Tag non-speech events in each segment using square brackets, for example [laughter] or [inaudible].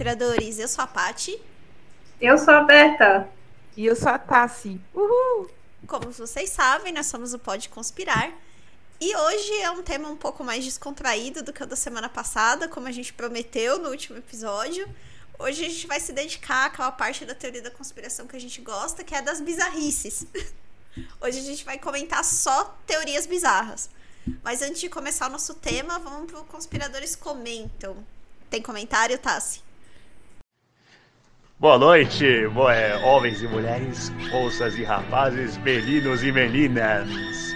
Conspiradores. Eu sou a Pati. Eu sou a Beta. E eu sou a Tassi. Uhul! Como vocês sabem, nós somos o Pode Conspirar. E hoje é um tema um pouco mais descontraído do que o da semana passada, como a gente prometeu no último episódio. Hoje a gente vai se dedicar àquela parte da teoria da conspiração que a gente gosta, que é das bizarrices. [laughs] Hoje a gente vai comentar só teorias bizarras. Mas antes de começar o nosso tema, vamos para o Conspiradores Comentam. Tem comentário, Tassi? Boa noite, boa, é, homens e mulheres, moças e rapazes, meninos e meninas.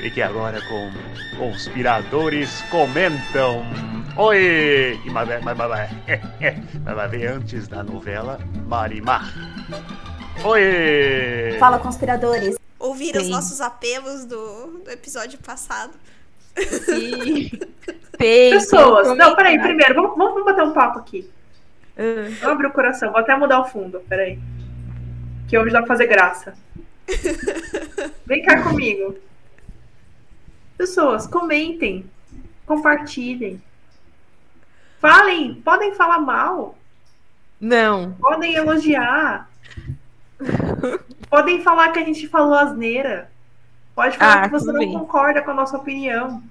Fique agora com Conspiradores Comentam. Oi! E mas, [laughs] mas, mas, mas vai ver antes da novela Marimar. Oi! Fala, conspiradores. Ouvir os nossos apelos do, do episódio passado. Sim. [laughs] Pessoas. Não, peraí, primeiro, vamos, vamos bater um papo aqui. Abre o coração, vou até mudar o fundo, peraí. Que hoje dá pra fazer graça. [laughs] Vem cá comigo. Pessoas, comentem, compartilhem. Falem, podem falar mal. Não. Podem elogiar. podem falar que a gente falou asneira. Pode falar ah, que você não bem. concorda com a nossa opinião.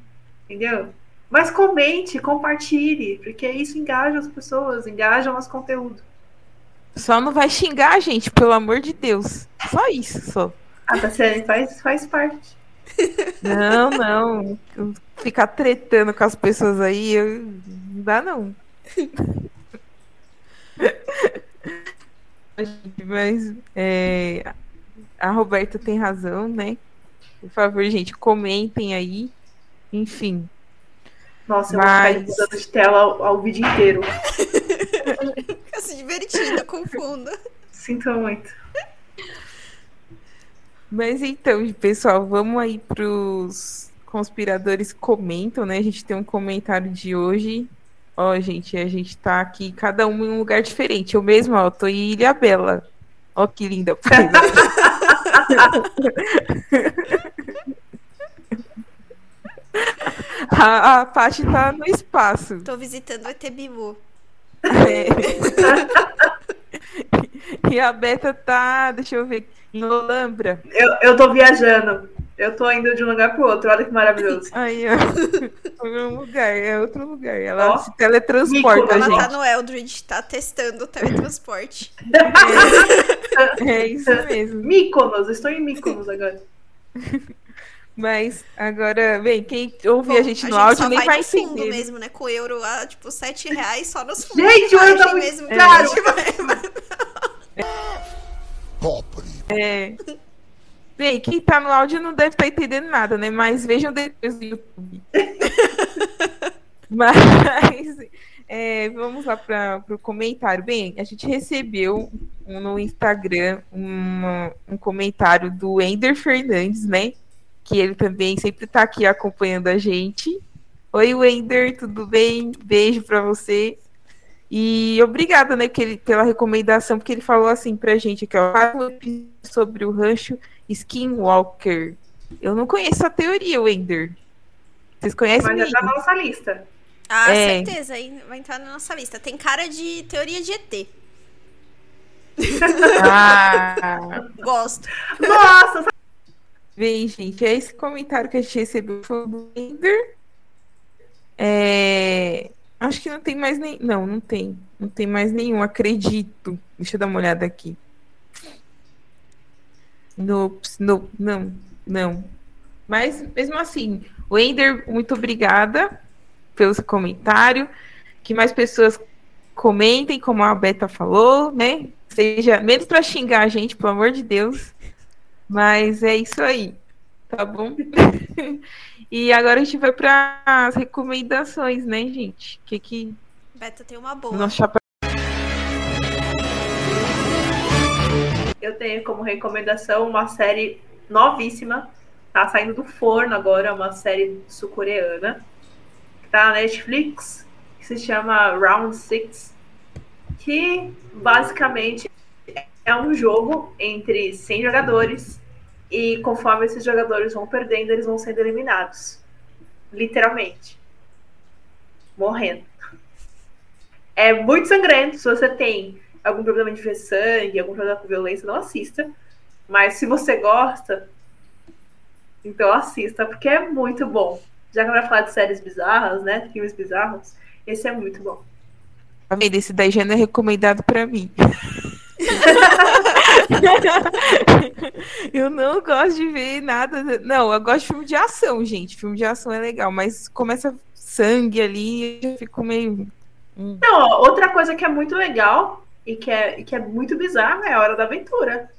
Entendeu? Mas comente, compartilhe, porque isso engaja as pessoas, engaja o nosso conteúdo. Só não vai xingar, gente, pelo amor de Deus. Só isso, só. Ah, tá sendo, faz, faz parte. [laughs] Não, não. Ficar tretando com as pessoas aí, eu... não dá não. [laughs] Mas é, a Roberta tem razão, né? Por favor, gente, comentem aí. Enfim. Nossa, eu Mas... vou ficar mudando de tela ao, ao vídeo inteiro. [laughs] Fica se divertindo, confunda. Sinto muito. Mas então, pessoal, vamos aí pros conspiradores comentam, né? A gente tem um comentário de hoje. Ó, gente, a gente tá aqui, cada um em um lugar diferente. Eu mesmo, ó, tô em Ilha Bela. Ó, que linda. [laughs] a, a Paty tá no espaço. Tô visitando o ET Bilu. É. [laughs] e a Beta tá, deixa eu ver, em Olambra. Eu, eu tô viajando. Eu tô indo de um lugar pro outro. Olha que maravilhoso. Aí, ó. É [laughs] um lugar, é outro lugar. Ela oh, se teletransporta, Ela gente. tá no Eldridge, tá testando o teletransporte. [laughs] É, é isso mesmo. Mykonos, estou em Mykonos agora. Mas agora, bem, quem ouve Bom, a gente no a gente áudio nem vai, vai entender. fundo mesmo, né? Com o euro a, tipo, 7 reais só nos fundos. Gente, o euro tá mesmo caro. [laughs] Pobre. É. Bem, quem tá no áudio não deve estar tá entendendo nada, né? Mas vejam depois do YouTube. [laughs] Mas é, vamos lá para o comentário. Bem, a gente recebeu no Instagram uma, um comentário do Ender Fernandes, né? Que ele também sempre está aqui acompanhando a gente. Oi, Wender, tudo bem? Beijo para você. E obrigada, né, ele, pela recomendação, porque ele falou assim pra gente aqui, ó, sobre o rancho Skinwalker. Eu não conheço a teoria, Wender. Vocês conhecem? Mas já tá na nossa lista. Ah, é. certeza, vai entrar na nossa lista. Tem cara de teoria de ET. Ah. Gosto. Nossa, Bem, gente, é esse comentário que a gente recebeu foi do Ender. É... Acho que não tem mais nem. Não, não tem. Não tem mais nenhum, acredito. Deixa eu dar uma olhada aqui. Nope, nope, não, não. Mas mesmo assim, Wender, muito obrigada pelo seu comentário. Que mais pessoas comentem, como a Beta falou, né? Seja menos para xingar a gente, pelo amor de Deus. Mas é isso aí, tá bom? [laughs] e agora a gente vai para as recomendações, né, gente? Que que Beta tem uma boa. Nosso chapéu... Eu tenho como recomendação uma série novíssima, tá saindo do forno agora, uma série sul-coreana, que tá na Netflix, que se chama Round Six, que basicamente é um jogo entre 100 jogadores e conforme esses jogadores vão perdendo, eles vão sendo eliminados. Literalmente. Morrendo. É muito sangrento. Se você tem algum problema de ver sangue, algum problema com violência, não assista. Mas se você gosta, então assista, porque é muito bom. Já que vai falar de séries bizarras, né? Filmes bizarros, esse é muito bom. Vendo? Esse daí já não é recomendado pra mim. [laughs] eu não gosto de ver nada. Não, eu gosto de filme de ação, gente. Filme de ação é legal, mas começa sangue ali, eu fico meio. Hum. Não, ó, outra coisa que é muito legal e que é, que é muito bizarra é a Hora da Aventura.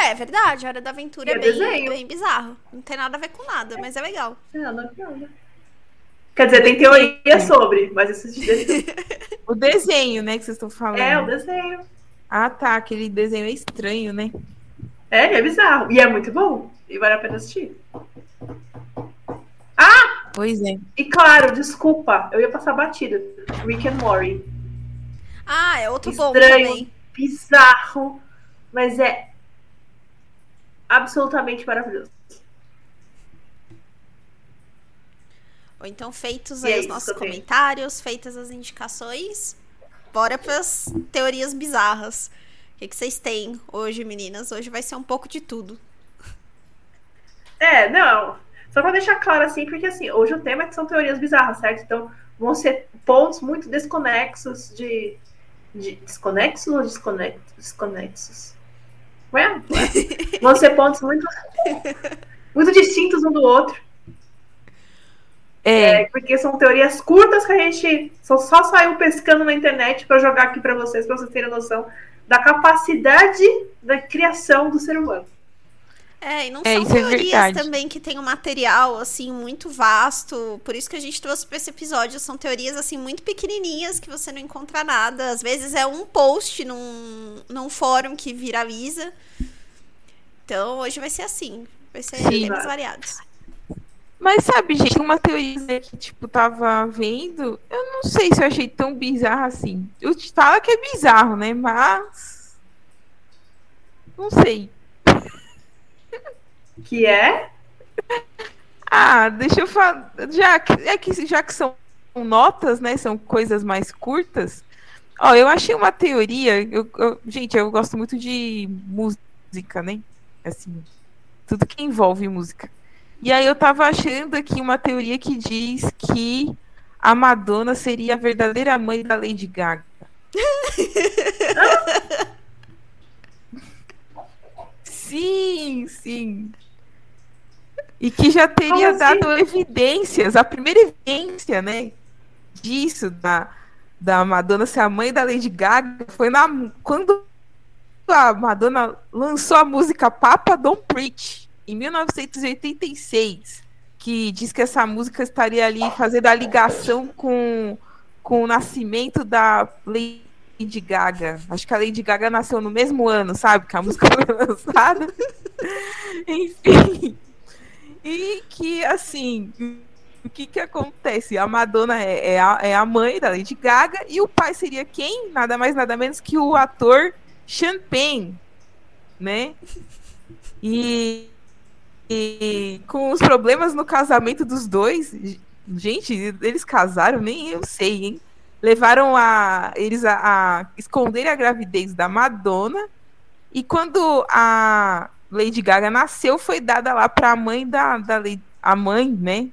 É, é verdade, a Hora da Aventura é, é bem, bem bizarro. Não tem nada a ver com nada, mas é legal. É, ver com nada. Quer dizer, tem teoria sobre, mas esse [laughs] O desenho, né, que vocês estão falando. É, o desenho. Ah, tá. Aquele desenho é estranho, né? É, é bizarro. E é muito bom. E vale a pena assistir. Ah! Pois é. E claro, desculpa, eu ia passar batida. Rick and Morty. Ah, é outro Estranho, bom também. Bizarro, mas é absolutamente maravilhoso. Ou então, feitos aí é os nossos comentários, feitas as indicações, bora para as teorias bizarras. O que, que vocês têm hoje, meninas? Hoje vai ser um pouco de tudo. É, não. Só para deixar claro assim, porque assim, hoje o tema é que são teorias bizarras, certo? Então, vão ser pontos muito desconexos de. de desconexos ou desconexos? Desconexos. Ué? [laughs] vão ser pontos muito. muito distintos um do outro. É. é. porque são teorias curtas que a gente só, só saiu pescando na internet para jogar aqui para vocês, para vocês terem noção da capacidade da criação do ser humano. É, e não é, são é teorias é também que tem um material, assim, muito vasto. Por isso que a gente trouxe para esse episódio. São teorias, assim, muito pequenininhas que você não encontra nada. Às vezes é um post num, num fórum que viraliza. Então, hoje vai ser assim. Vai ser Sim, temas variados. Mas sabe, gente, uma teoria que, tipo, tava vendo, eu não sei se eu achei tão bizarro assim. Eu te falo que é bizarro, né? Mas. Não sei. Que é? [laughs] Ah, deixa eu falar. Já que, é que, já que são notas, né? São coisas mais curtas. Ó, eu achei uma teoria. Eu, eu, gente, eu gosto muito de música, né? Assim, tudo que envolve música. E aí eu tava achando aqui uma teoria que diz que a Madonna seria a verdadeira mãe da Lady Gaga. [laughs] sim, sim. E que já teria assim? dado evidências, a primeira evidência, né, disso, da, da Madonna ser a mãe da Lady Gaga, foi na, quando a Madonna lançou a música Papa Don't Preach em 1986, que diz que essa música estaria ali fazendo a ligação com, com o nascimento da Lady Gaga. Acho que a Lady Gaga nasceu no mesmo ano, sabe? Que a música foi [laughs] lançada. Enfim. E que, assim, o que que acontece? A Madonna é, é, a, é a mãe da Lady Gaga e o pai seria quem? Nada mais, nada menos que o ator Champagne, né? E, e com os problemas no casamento dos dois, gente, eles casaram, nem eu sei, hein? Levaram a, eles a, a esconder a gravidez da Madonna. E quando a Lady Gaga nasceu, foi dada lá para a mãe da, da Lady, a mãe, né?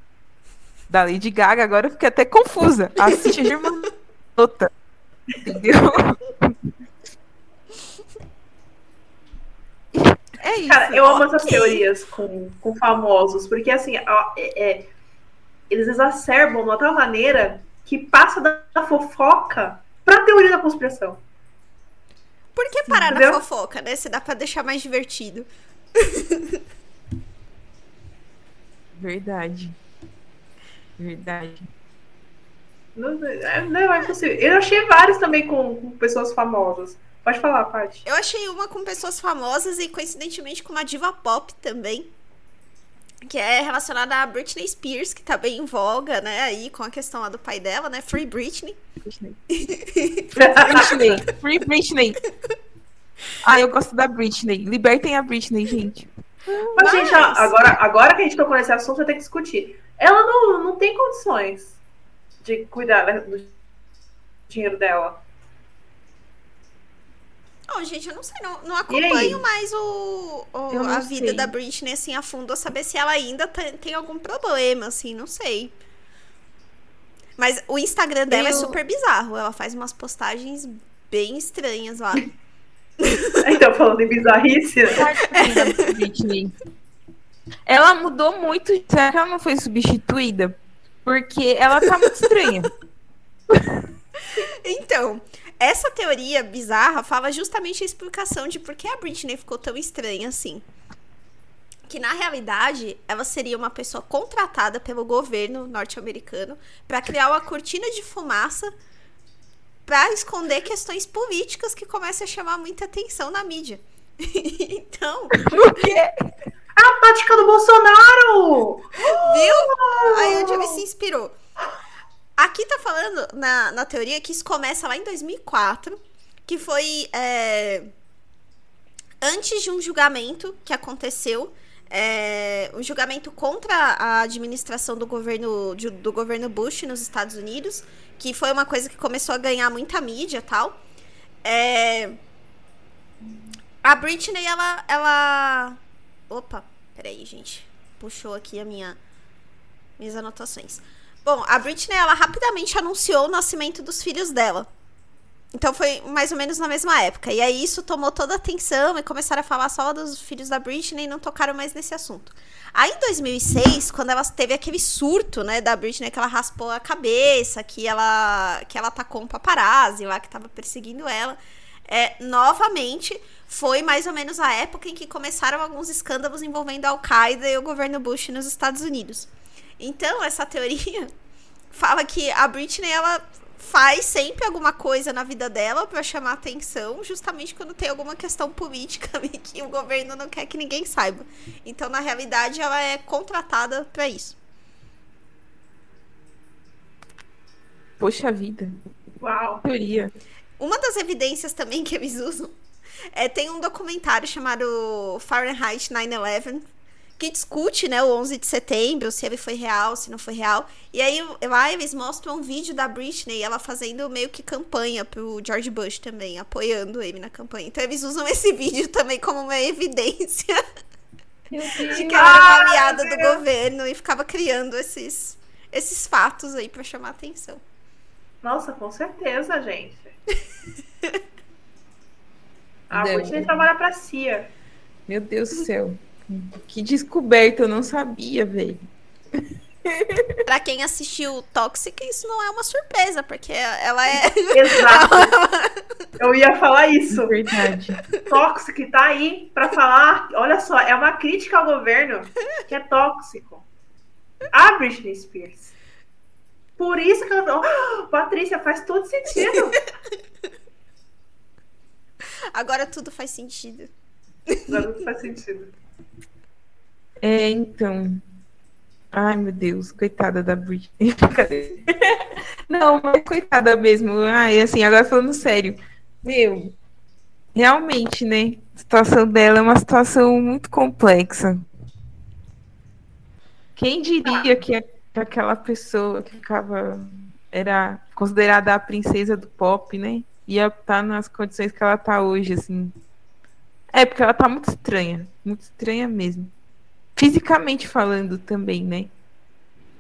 Da Lady Gaga. Agora eu fiquei até confusa. Assiste [laughs] a irmã Entendeu? É isso. Cara, eu amo essas teorias com, com famosos, porque assim, é, é, eles exacerbam de uma tal maneira que passa da, da fofoca pra teoria da conspiração. Por que parar Entendeu? na fofoca, né? Se dá pra deixar mais divertido. [laughs] Verdade. Verdade. Não, é, não é possível. Eu achei vários também com, com pessoas famosas. Pode falar, Paty. Eu achei uma com pessoas famosas e coincidentemente com uma diva pop também. Que é relacionada a Britney Spears, que tá bem em voga, né? Aí com a questão lá do pai dela, né? Free Britney. Britney. [laughs] Britney. Free Britney. Ah, eu gosto da Britney. Libertem a Britney, gente. Mas, Mas... gente, agora, agora que a gente tocou nesse assunto, vai ter que discutir. Ela não, não tem condições de cuidar do dinheiro dela. Não, gente, eu não sei, não, não acompanho mais o, o a vida sei. da Britney assim a fundo, a saber se ela ainda tem, tem algum problema, assim, não sei. Mas o Instagram dela é Eu- super bizarro. Ela faz umas postagens bem estranhas lá. [laughs] Então, falando em bizarrice, né? Britney. Ela mudou muito. Será que ela não foi substituída? Porque ela tá muito estranha. [laughs] Então, essa teoria bizarra fala justamente a explicação de por que a Britney ficou tão estranha assim. Que na realidade, ela seria uma pessoa contratada pelo governo norte-americano para criar uma cortina de fumaça para esconder questões políticas que começam a chamar muita atenção na mídia. [laughs] então, Por quê? a tática do Bolsonaro! Viu? Aí o Jamie se inspirou. Aqui tá falando na, na teoria que isso começa lá em 2004, que foi é, antes de um julgamento que aconteceu, é, um julgamento contra a administração do governo, de- do governo Bush nos Estados Unidos, que foi uma coisa que começou a ganhar muita mídia tal. É, a Britney, ela, ela... Opa, peraí, gente. Puxou aqui a minha minhas anotações. Bom, a Britney, ela rapidamente anunciou o nascimento dos filhos dela. Então foi mais ou menos na mesma época. E aí isso tomou toda a atenção e começaram a falar só dos filhos da Britney e não tocaram mais nesse assunto. Aí em 2006, quando ela teve aquele surto, né, da Britney, que ela raspou a cabeça, que ela que ela atacou um paparazzi lá que tava perseguindo ela, é, novamente foi mais ou menos a época em que começaram alguns escândalos envolvendo a Al-Qaeda e o governo Bush nos Estados Unidos. Então, essa teoria [laughs] fala que a Britney ela faz sempre alguma coisa na vida dela pra chamar atenção, justamente quando tem alguma questão política [laughs] ali que o governo não quer que ninguém saiba. Então, na realidade, ela é contratada pra isso. Poxa vida. Uau! Teoria. Uma das evidências também que eles usam é tem um documentário chamado Fahrenheit 9/11 que discute, né, o 11 de setembro, se ele foi real, se não foi real. E aí lá eles mostram um vídeo da Britney, ela fazendo meio que campanha pro George Bush também, apoiando ele na campanha. Então eles usam [laughs] esse vídeo também como uma evidência [laughs] de que ela era uma aliada do governo e ficava criando esses esses fatos aí pra chamar atenção. Nossa, com certeza, gente. [laughs] A Não. Britney trabalha pra CIA. Meu Deus do céu. Que descoberta, eu não sabia, velho. [laughs] Pra quem assistiu Toxic, isso não é uma surpresa, porque ela é [laughs] Exato. Eu ia falar isso. Verdade. Tóxico tá aí pra falar. Olha só, é uma crítica ao governo que é tóxico. A Britney Spears. Por isso que ela. Oh, Patrícia, faz todo [laughs] sentido. Agora tudo faz sentido. Agora não faz sentido. É, então. Ai, meu Deus, coitada da Britney. [laughs] Não, mas coitada mesmo. Ai, assim, agora falando sério. Meu, realmente, né? A situação dela é uma situação muito complexa. Quem diria que, aquela pessoa que ficava. Era considerada a princesa do pop, né? Ia estar nas condições que ela tá hoje, assim. É, porque ela tá muito estranha. Muito estranha mesmo fisicamente falando também, né?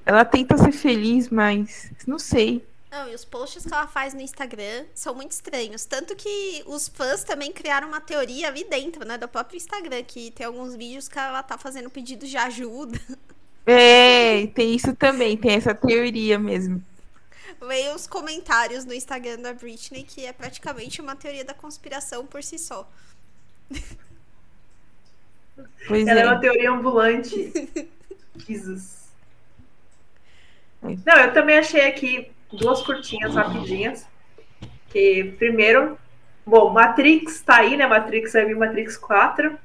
Ela tenta ser feliz, mas não sei. Não, e os posts que ela faz no Instagram são muito estranhos. Tanto que os fãs também criaram uma teoria ali dentro, né? Do próprio Instagram, que tem alguns vídeos que ela tá fazendo pedidos de ajuda. É, tem isso também, tem essa teoria mesmo. Veio os comentários no Instagram da Britney, que é praticamente uma teoria da conspiração por si só. [laughs] Pois Ela é uma é. teoria ambulante. [laughs] Jesus. É. Não, eu também achei aqui duas curtinhas rapidinhas. Que primeiro, bom, Matrix tá aí, né? Matrix vai vir Matrix 4.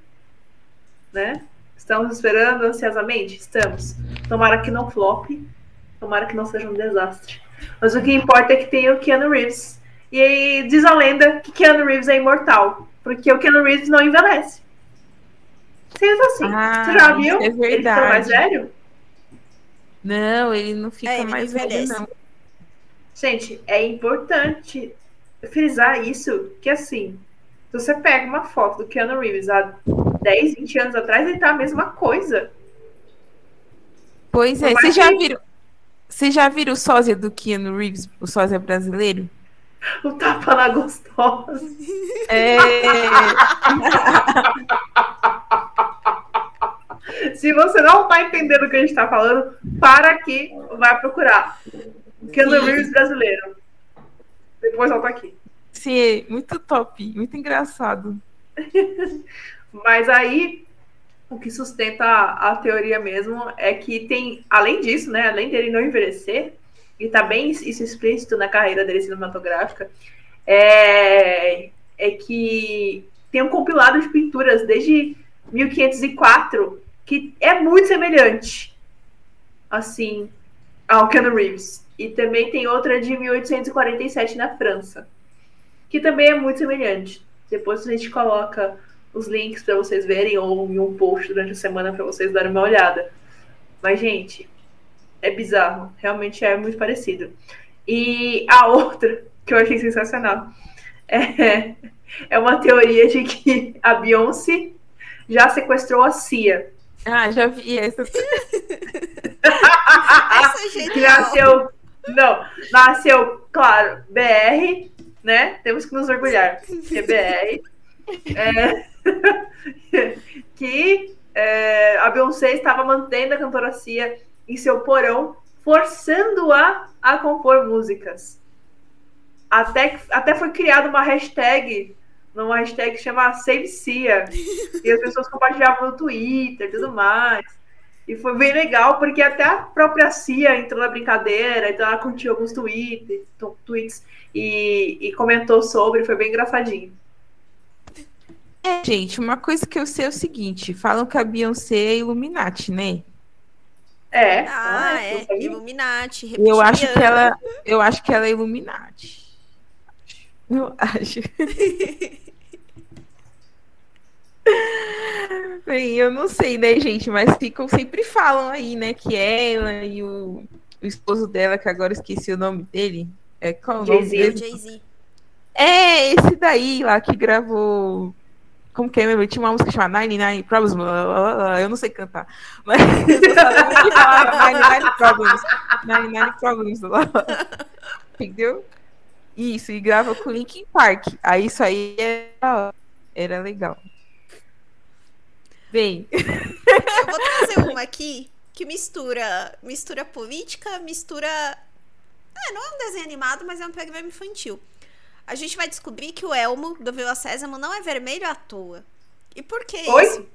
Né? Estamos esperando ansiosamente? Estamos. Tomara que não flop. Tomara que não seja um desastre. Mas o que importa é que tem o Keanu Reeves. E aí diz a lenda que Keanu Reeves é imortal. Porque o Keanu Reeves não envelhece. Simples assim. Ah, Você já viu? é Ele ficou mais verdade. velho? Não, ele não fica É, ele mais velho, envelhece. não. Gente, é importante frisar isso, que assim, se você pega uma foto do Keanu Reeves há 10, 20 anos atrás, ele tá a mesma coisa. Pois é, vocês já viram. Vocês já viram o sósia do Keanu Reeves, o sósia brasileiro? O tapa na gostosa. É. [laughs] Se você não tá entendendo o que a gente tá falando, para aqui, vai procurar. Sim. Reeves brasileiro. Depois volta aqui. Sim, muito top, muito engraçado. [laughs] Mas aí, o que sustenta a, a teoria mesmo é que tem, além disso, né, além dele não envelhecer, e tá bem isso explícito na carreira dele cinematográfica, é, é que tem um compilado de pinturas desde 1504 que é muito semelhante, assim, ao Keanu Reeves. E também tem outra de 1847 na França, que também é muito semelhante. Depois a gente coloca os links para vocês verem ou em um post durante a semana para vocês darem uma olhada. Mas, gente, é bizarro. Realmente é muito parecido. E a outra, que eu achei sensacional, é, é uma teoria de que a Beyoncé já sequestrou a Cia. Ah, já vi essa. Essa é nasceu. Não, nasceu, claro, BR, né? Temos que nos orgulhar. Que é BR. É, [laughs] que é, a Beyoncé estava mantendo a cantora Cia em seu porão, forçando-a a compor músicas. Até, até foi criada uma hashtag, uma hashtag que chama Save Cia. E as pessoas compartilhavam no Twitter e tudo mais. E foi bem legal, porque até a própria Cia entrou na brincadeira, então ela curtiu alguns tweets, tweets e, e comentou sobre, foi bem engraçadinho. É, gente, uma coisa que eu sei é o seguinte: falam que a Beyoncé é Illuminati, né? É. Ah, eu é. sabia. Illuminati, Eu acho que ela, eu acho que ela é Illuminati. Eu acho. [laughs] Bem, eu não sei, né, gente? Mas ficam, sempre falam aí, né, que ela e o, o esposo dela, que agora esqueci o nome dele. É qual o nome Jay-Z. O dele? Jay-Z. É, esse daí lá que gravou. Como que é Tinha uma música chamada 99 Problems. blá, blá, blá, Eu não sei cantar. Mas eu sabia falava 99 Problems. 99 Problems. blá, blá, blá. Entendeu? Isso, e grava com Linkin Park. Aí isso aí era, era legal. Bem, Eu vou trazer uma aqui que mistura mistura política, mistura. É, não é um desenho animado, mas é um programa infantil. A gente vai descobrir que o elmo do Vila Sésamo não é vermelho à toa. E por que Oi? isso?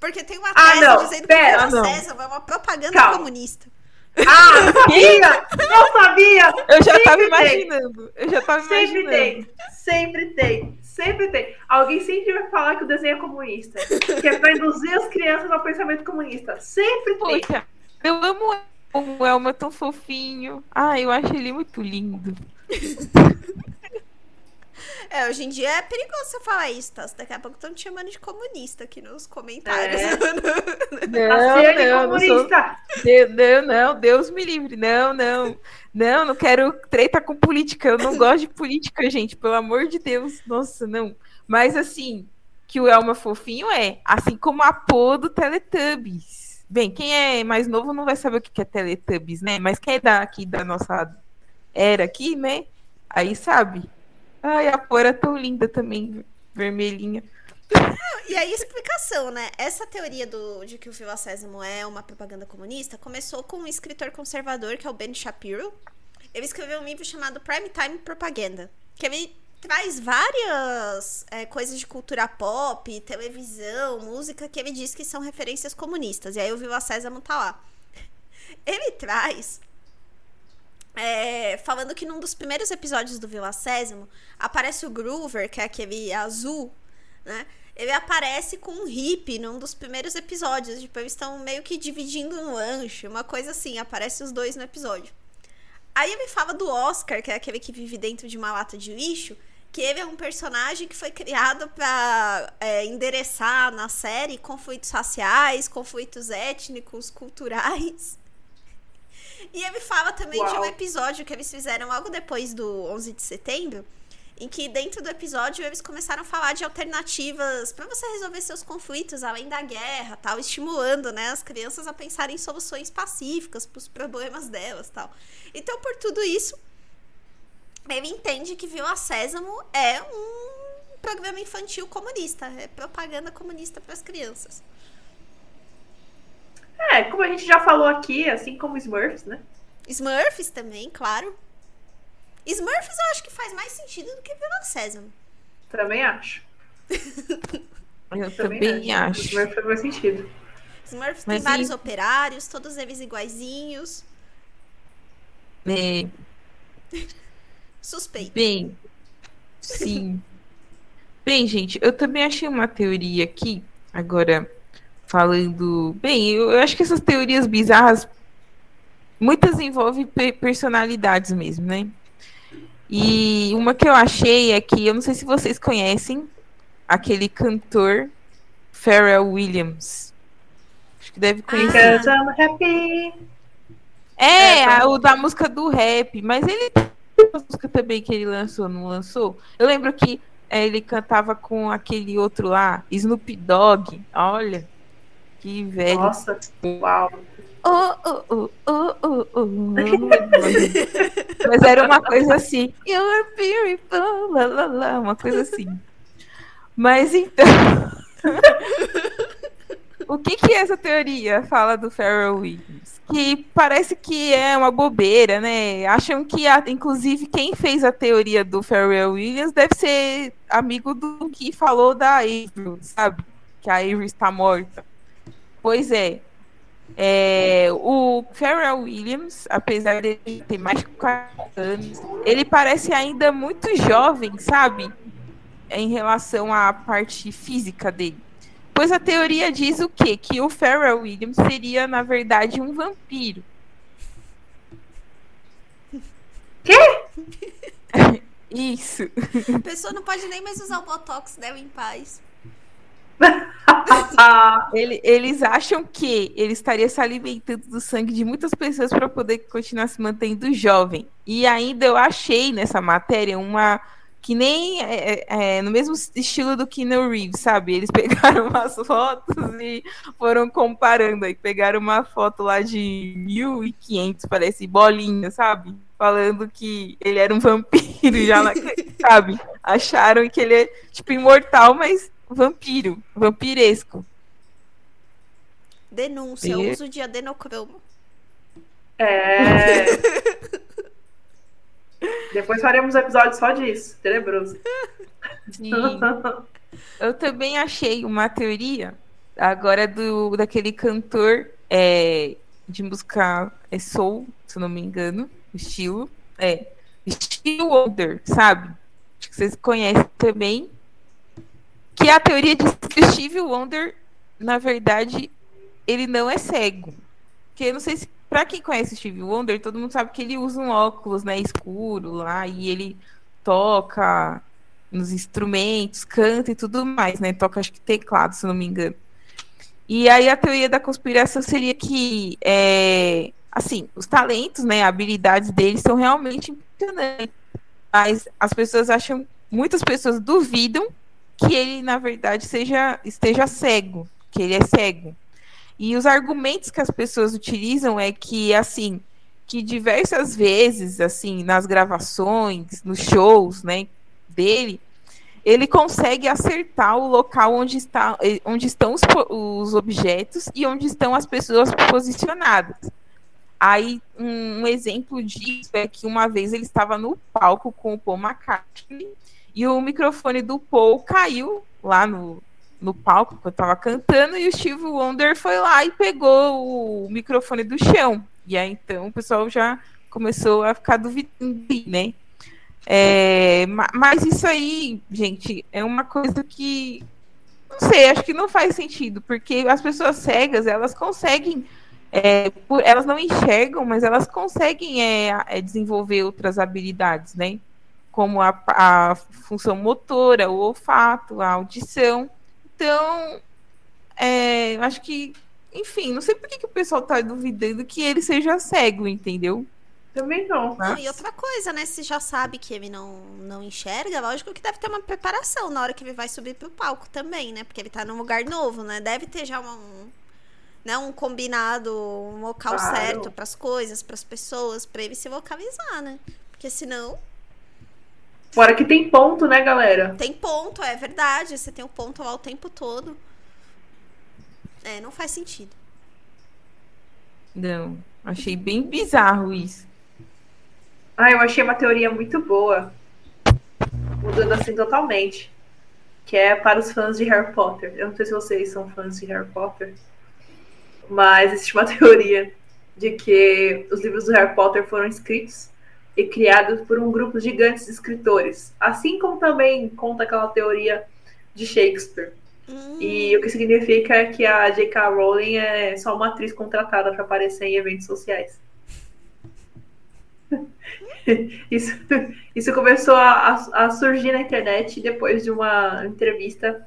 Porque tem uma Ah, tese não, dizendo pera, que o Vila não. Sésamo é uma propaganda Calma. comunista. Ah, sabia! Não sabia! [laughs] eu já tava Sempre tem. imaginando. Eu já tava Sempre imaginando. tem, sempre tem, sempre tem. Alguém sempre vai falar que o desenho é comunista, que é pra induzir as crianças ao pensamento comunista. Sempre tem. Poxa, eu amo o Elmo, o Elmo é tão fofinho. Ah, eu acho ele muito lindo. [laughs] É, hoje em dia é perigoso você falar isso, tá? Daqui a pouco estão te chamando de comunista aqui nos comentários. É. Não, [laughs] é não, não sou... De- Não, não, Deus me livre. Não, não. Não, não quero treta com política. Eu não [laughs] gosto de política, gente. Pelo amor de Deus. Nossa, não. Mas assim, que o Elma fofinho é. Assim como a Pô do Teletubbies. Bem, quem é mais novo não vai saber o que é Teletubbies, né? Mas quem é daqui da nossa era aqui, né? Aí sabe. Ai, a Pô era tão linda também, vermelhinha. E aí, explicação, né? Essa teoria do, de que o Sésamo é uma propaganda comunista começou com um escritor conservador, que é o Ben Shapiro. Ele escreveu um livro chamado Primetime Propaganda, que ele traz várias é, coisas de cultura pop, televisão, música, que ele diz que são referências comunistas. E aí o Vila Sésamo tá lá. Ele traz é, falando que num dos primeiros episódios do Vila aparece o Groover, que é aquele azul, né? Ele aparece com um hippie num dos primeiros episódios. Tipo, eles estão meio que dividindo um lanche, uma coisa assim. Aparece os dois no episódio. Aí ele fala do Oscar, que é aquele que vive dentro de uma lata de lixo, que ele é um personagem que foi criado para é, endereçar na série conflitos raciais, conflitos étnicos, culturais. E ele fala também de um Uau. episódio que eles fizeram logo depois do 11 de setembro, em que dentro do episódio eles começaram a falar de alternativas para você resolver seus conflitos além da guerra, tal, estimulando, né, as crianças a pensarem em soluções pacíficas para os problemas delas, tal. Então, por tudo isso, ele entende que Vila Sésamo é um programa infantil comunista, é propaganda comunista para as crianças. É, como a gente já falou aqui, assim como Smurfs, né? Smurfs também, claro. Smurfs eu acho que faz mais sentido do que Vila Sésamo. Também acho. [laughs] Eu Também, também acho. Smurfs faz mais sentido. Smurfs Mas tem vários e- operários, todos eles iguaizinhos. É, [laughs] Suspeito. bem, sim. Bem, gente, eu também achei uma teoria aqui, agora falando. Bem, eu, acho que essas teorias bizarras, muitas envolvem pe- personalidades mesmo, né? E uma que eu achei é que, eu não sei se vocês conhecem, aquele cantor Pharrell Williams. Acho que deve conhecer. É, É, a- tá. o da música do rap, mas ele tem uma música também que ele lançou, não lançou? Eu lembro que é, ele cantava com aquele outro lá, Snoop Dogg. Olha, que velho. Nossa, uau. Oh, oh, oh, oh, oh. Mas era uma coisa assim. You're beautiful, lá, lá, lá, uma coisa assim. Mas então. [laughs] o que que essa teoria fala do Pharrell Williams? Que parece que é uma bobeira, né? Acham que, a- inclusive, quem fez a teoria do Pharrell Williams deve ser amigo do que falou da Avery, sabe? Que a Avery está morta. Pois é. É, o Pharrell Williams, apesar de ter mais de 40 anos, ele parece ainda muito jovem, sabe? Em relação à parte física dele. Pois a teoria diz o quê? Que o Pharrell Williams seria, na verdade, um vampiro. Quê? [laughs] Isso. A pessoa não pode nem mais usar o Botox dela em paz. [laughs] Ele- eles acham que ele estaria se alimentando do sangue de muitas pessoas para poder continuar se mantendo jovem. E ainda eu achei nessa matéria uma que nem é, é, no mesmo estilo do Keanu Reeves, sabe? Eles [laughs] pegaram umas fotos e foram comparando aí. Pegaram uma foto lá de 1500, parece bolinha, sabe? Falando que ele era um vampiro [laughs] já, na- sabe? Acharam que ele é tipo imortal, mas vampiro, vampiresco. Denúncia, E- uso de adenocromo. é. [laughs] Depois faremos um episódio só disso. Tenebroso. Sim. Eu também achei uma teoria agora do daquele cantor é, de música é soul, se eu não me engano, estilo é Stevie Wonder, sabe? Acho que vocês conhecem também. Que a teoria diz que o Stevie Wonder, na verdade, ele não é cego. Porque eu não sei se Pra quem conhece o Stevie Wonder, todo mundo sabe que ele usa um óculos, né, escuro lá, e ele toca nos instrumentos, canta e tudo mais, né? Toca acho que teclado, se não me engano. E aí a teoria da conspiração seria que, é, assim, os talentos, né, habilidades dele são realmente impressionantes, mas as pessoas acham, muitas pessoas duvidam que ele na verdade seja esteja cego, que ele é cego. E os argumentos que as pessoas utilizam é que, assim, que diversas vezes, assim, nas gravações, nos shows, né, dele, ele consegue acertar o local onde, está, onde estão os, os objetos e onde estão as pessoas posicionadas. Aí, um exemplo disso é que uma vez ele estava no palco com o Paul McCartney e o microfone do Paul caiu lá no, no palco que eu tava cantando e o Steve Wonder foi lá e pegou o microfone do chão. E aí então o pessoal já começou a ficar duvidando, né? É, mas isso aí, gente, é uma coisa que não sei, acho que não faz sentido, porque as pessoas cegas elas conseguem, é, elas não enxergam, mas elas conseguem é, é, desenvolver outras habilidades, né? Como a, a função motora, o olfato, a audição. Então, é, acho que enfim, não sei por que, que o pessoal tá duvidando que ele seja cego, entendeu? Também não. Não, e outra coisa, né? Se já sabe que ele não, não enxerga, lógico que deve ter uma preparação na hora que ele vai subir pro palco também, né? Porque ele tá num lugar novo, né? Deve ter já uma- um, né, um combinado, um local Claro. certo pras coisas, pras pessoas, pra ele se localizar, né? Porque senão Fora que tem ponto, né, galera? tem ponto, é verdade. Você tem o ponto lá o tempo todo. É, não faz sentido. Não, achei bem bizarro isso. Ah, eu achei uma teoria muito boa. Mudando assim totalmente. Que é para os fãs de Harry Potter. Eu não sei se vocês são fãs de Harry Potter. Mas existe uma [laughs] teoria de que os livros do Harry Potter foram escritos e criados por um grupo gigante de escritores. Assim como também conta aquela teoria de Shakespeare. Hum, E o que significa que a J.K. Rowling é só uma atriz contratada para aparecer em eventos sociais. [laughs] Isso, isso começou a, a surgir na internet depois de uma entrevista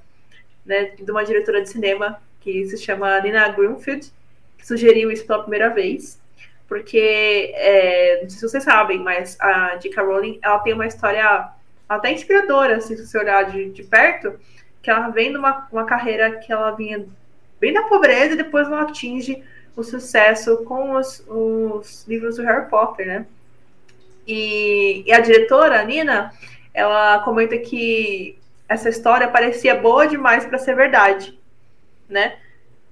né, de uma diretora de cinema que se chama Nina Greenfield, que sugeriu isso pela primeira vez. Porque, é, não sei se vocês sabem, mas a J.K. Rowling ela tem uma história até inspiradora, assim, se você olhar de, de perto, que ela vem de uma, uma carreira que ela vinha bem da pobreza e depois ela atinge o sucesso com os, os livros do Harry Potter, né? E, e a diretora, a Nina, ela comenta que essa história parecia boa demais para ser verdade, né?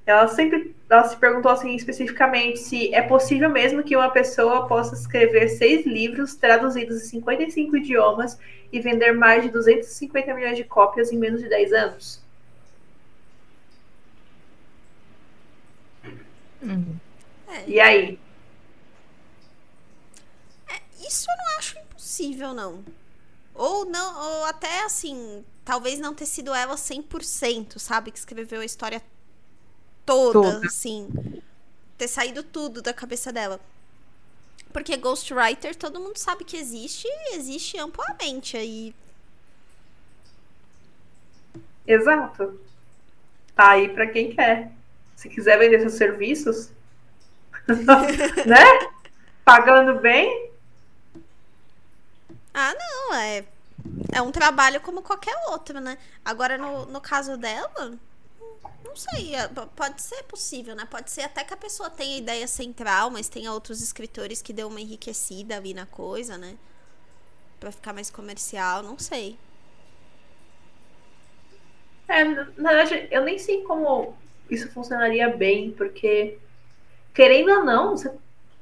Ela sempre ela se perguntou assim especificamente se é possível mesmo que uma pessoa possa escrever seis livros traduzidos em 55 idiomas e vender mais de 250 milhões de cópias em menos de 10 anos. Hum. é, E aí? Isso eu não acho impossível, não. Ou não, ou até assim, talvez não ter sido ela 100%, sabe? Que escreveu a história toda, Toda. assim. Ter saído tudo da cabeça dela. Porque Ghostwriter todo mundo sabe que existe e existe amplamente aí. Exato. Tá aí para quem quer. Se quiser vender seus serviços, [laughs] né? Pagando bem, Ah, não, é. É um trabalho como qualquer outro, né? Agora, no, no caso dela, não sei. é, Pode ser possível, né? Pode ser até que a pessoa tenha ideia central, mas tenha outros escritores que deu uma enriquecida ali na coisa, né? Pra ficar mais comercial, não sei. É, na na verdade, eu nem sei como isso funcionaria bem, porque, querendo ou não, você,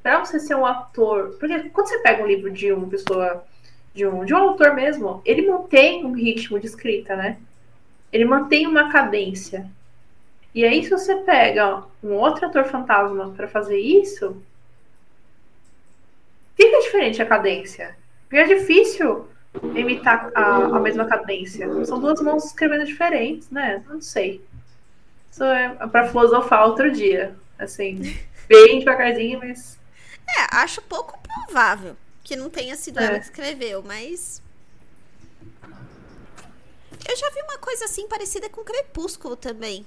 pra você ser um ator. Porque quando você pega um livro de uma pessoa, de um, de um autor mesmo, ele mantém um ritmo de escrita, né? Ele mantém uma cadência. E aí, se você pega um outro ator fantasma pra fazer isso, fica diferente a cadência. Porque é difícil imitar a, a mesma cadência. São duas mãos escrevendo diferentes, né? Não sei. Isso é pra filosofar outro dia. Assim, [laughs] bem devagarzinho, mas. É, acho pouco provável que não tenha sido É. ela que escreveu, mas. Eu já vi uma coisa assim parecida com Crepúsculo também.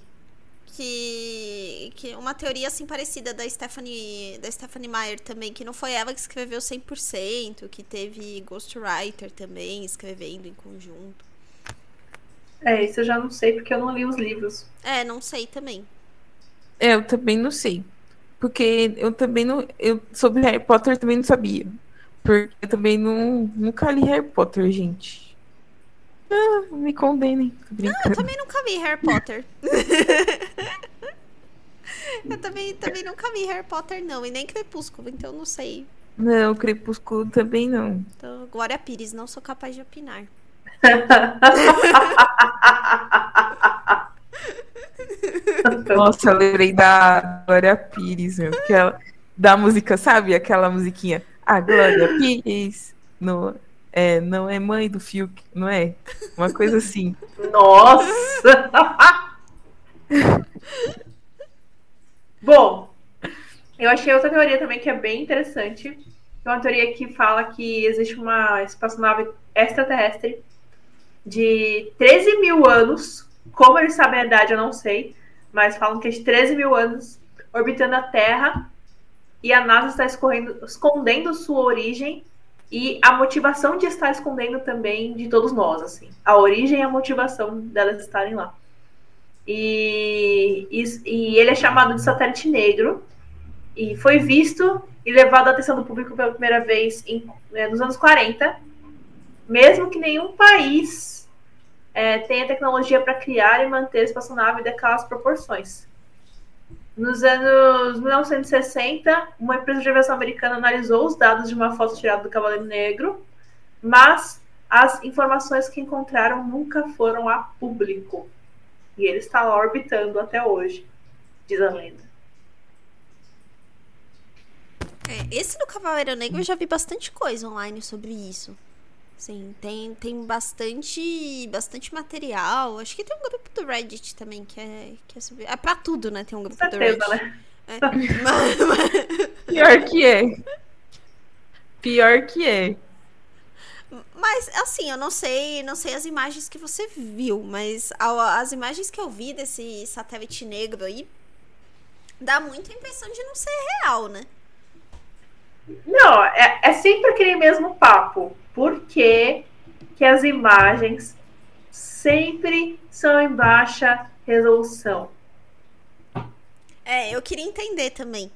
Que, que uma teoria assim parecida da Stephanie, da Stephanie Meyer também, que não foi ela que escreveu 100%, que teve Ghostwriter também escrevendo em conjunto. É, isso eu já não sei porque eu não li os livros. É, não sei também. É, eu também não sei. Porque eu também não. Eu, sobre Harry Potter eu também não sabia. Porque eu também não, nunca li Harry Potter, gente. Ah, me condenem. Tô Eu também nunca vi Harry Potter. [laughs] eu também, também nunca vi Harry Potter, não, e nem Crepúsculo, então não sei. Não, Crepúsculo também não. Então, Glória Pires, não sou capaz de opinar. [laughs] Nossa, eu lembrei da Glória Pires, meu, que ela- da música, sabe? Aquela musiquinha. A Glória Pires no, é, não é mãe do Fiuk, não é? Uma coisa assim. [laughs] Nossa! Bom, eu achei outra teoria também que é bem interessante. É uma teoria que fala que existe uma espaçonave extraterrestre de 13 mil anos. Como eles sabem a idade, eu não sei. Mas falam que é de 13 mil anos orbitando a Terra e a NASA está escondendo sua origem e a motivação de estar escondendo também de todos nós, assim. A origem e a motivação delas estarem lá. E, e, e ele é chamado de satélite negro e foi visto e levado à atenção do público pela primeira vez em, né, nos anos 40, mesmo que nenhum país é, tenha tecnologia para criar e manter espaçonave daquelas proporções. Nos anos 1960, uma empresa de aviação americana analisou os dados de uma foto tirada do Cavaleiro Negro, mas as informações que encontraram nunca foram a público. E ele está lá orbitando até hoje, diz a lenda. É, esse do Cavaleiro Negro eu já vi bastante coisa online sobre isso. Sim, tem, tem bastante, bastante material. Acho que tem um grupo do Reddit também que é, que é sobre. É pra tudo, né? Tem um grupo Certeza, do Reddit. né? É, mas- [laughs] mas- Pior que é. Pior que é. Mas assim, eu não sei, não sei as imagens que você viu, mas a- as imagens que eu vi desse satélite negro aí dá muita impressão de não ser real, né? Não, é, é sempre aquele mesmo papo. Por que, que as imagens sempre são em baixa resolução? É, eu queria entender também.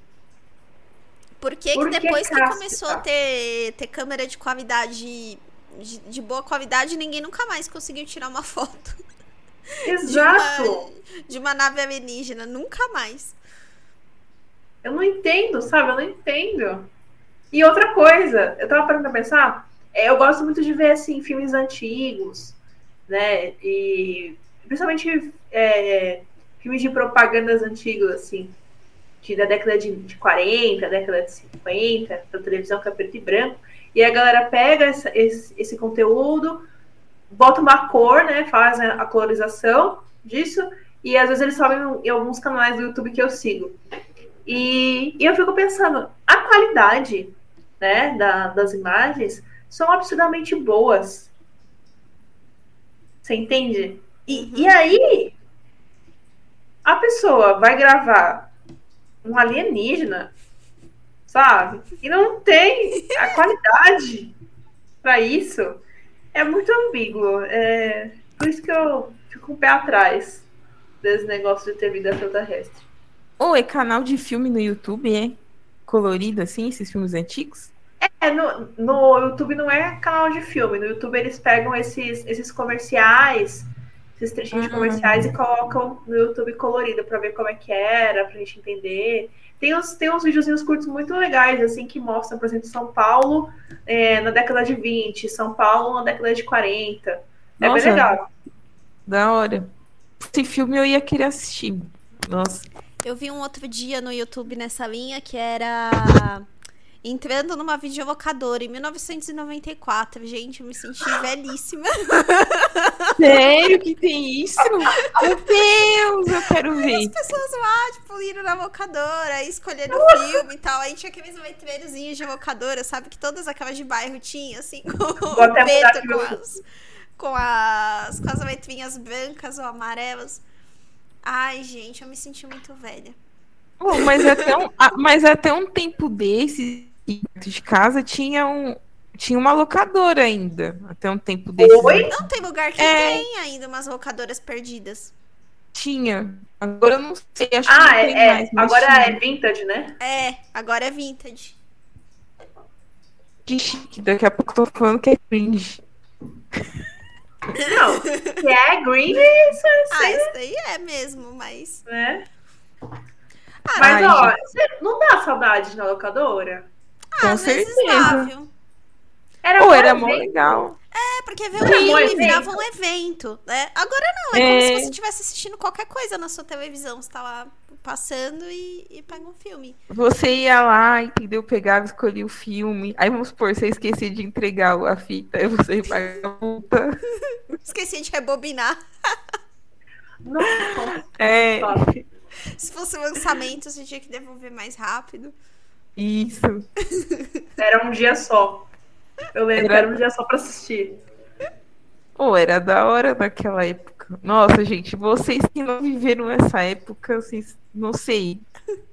Por que, Por que que, depois que Cássio? começou a ter, ter câmera de qualidade, de, de boa qualidade, ninguém nunca mais conseguiu tirar uma [laughs] foto de Exato! uma, de uma nave alienígena. Nunca mais. Eu não entendo, sabe? Eu não entendo. E outra coisa, eu tava parando pra pensar, eu gosto muito de ver, assim, filmes antigos, né? E principalmente é, filmes de propagandas antigos, assim, de, da década de, de 40, década de 50, da televisão que é preto e branco. E a galera pega essa- esse, esse conteúdo, bota uma cor, né? Faz a, a colorização disso, e às vezes eles sobem em alguns canais do YouTube que eu sigo. E, e eu fico pensando, a qualidade né, da- das imagens são absurdamente boas. Você entende? E, e aí, a pessoa vai gravar um alienígena, sabe? E não tem a [laughs] qualidade para isso. É muito ambíguo. É por isso que eu fico o pé atrás desse negócio de ter vida extraterrestre. Ou é canal de filme no YouTube, é? Colorido assim, esses filmes antigos? É, no, no YouTube não é canal de filme. No YouTube eles pegam esses, esses comerciais, esses trechinhos de Uhum. comerciais e colocam no YouTube colorido pra ver como é que era, pra gente entender. Tem uns, tem uns videozinhos curtos muito legais, assim, que mostram, por exemplo, São Paulo é, na década de 20, São Paulo na década de 40. É Nossa. bem legal. Da hora. Esse filme eu ia querer assistir. Nossa. Eu vi um outro dia no YouTube nessa linha que era entrando numa videolocadora em 1994. Gente, eu me senti [laughs] velhíssima. Sério que tem isso? [laughs] Meu Deus, eu quero ver. As pessoas lá, tipo, indo na locadora, escolhendo [laughs] filme e tal. Aí tinha aqueles letreirozinhos de locadora, sabe? Que todas aquelas de bairro tinham, assim, com Vou o preto, com as, com as, com as letrinhas brancas ou amarelas. Ai, gente, eu me senti muito velha. Bom, mas até um, ah, mas até um tempo desse, perto de casa, tinha um. Tinha uma locadora ainda. Até um tempo desse. Oi? Não tem lugar que É. tem ainda umas locadoras perdidas. Tinha. Agora eu não sei, acho que Ah, não tem é, é. mais. agora tinha. é vintage, né? É, agora é vintage. Que chique. Daqui a pouco eu tô falando que é cringe. Não, que é green, isso é Ah, isso daí é mesmo, mas. né? Ah, Mas, Ai, ó, gente. não dá saudade na locadora? Com às vezes certeza. dá, viu? Era Pô, mó era mó evento. legal. É, porque ver um filme evento. virava um evento, né? Agora não, é, como É. se você estivesse assistindo qualquer coisa na sua televisão. Você tá lá passando e, e pega um filme. Você ia lá, entendeu? Pegava, escolhia o filme. Aí vamos supor, você esquecia de entregar a fita. Aí você paga a multa. Esqueci de rebobinar. Nossa, É. Se fosse lançamento, você tinha que devolver mais rápido. Isso. Era um dia só. Eu lembro Era- era um dia só pra assistir. Pô, era da hora naquela época. Nossa, gente, vocês que não viveram essa época, vocês não sei.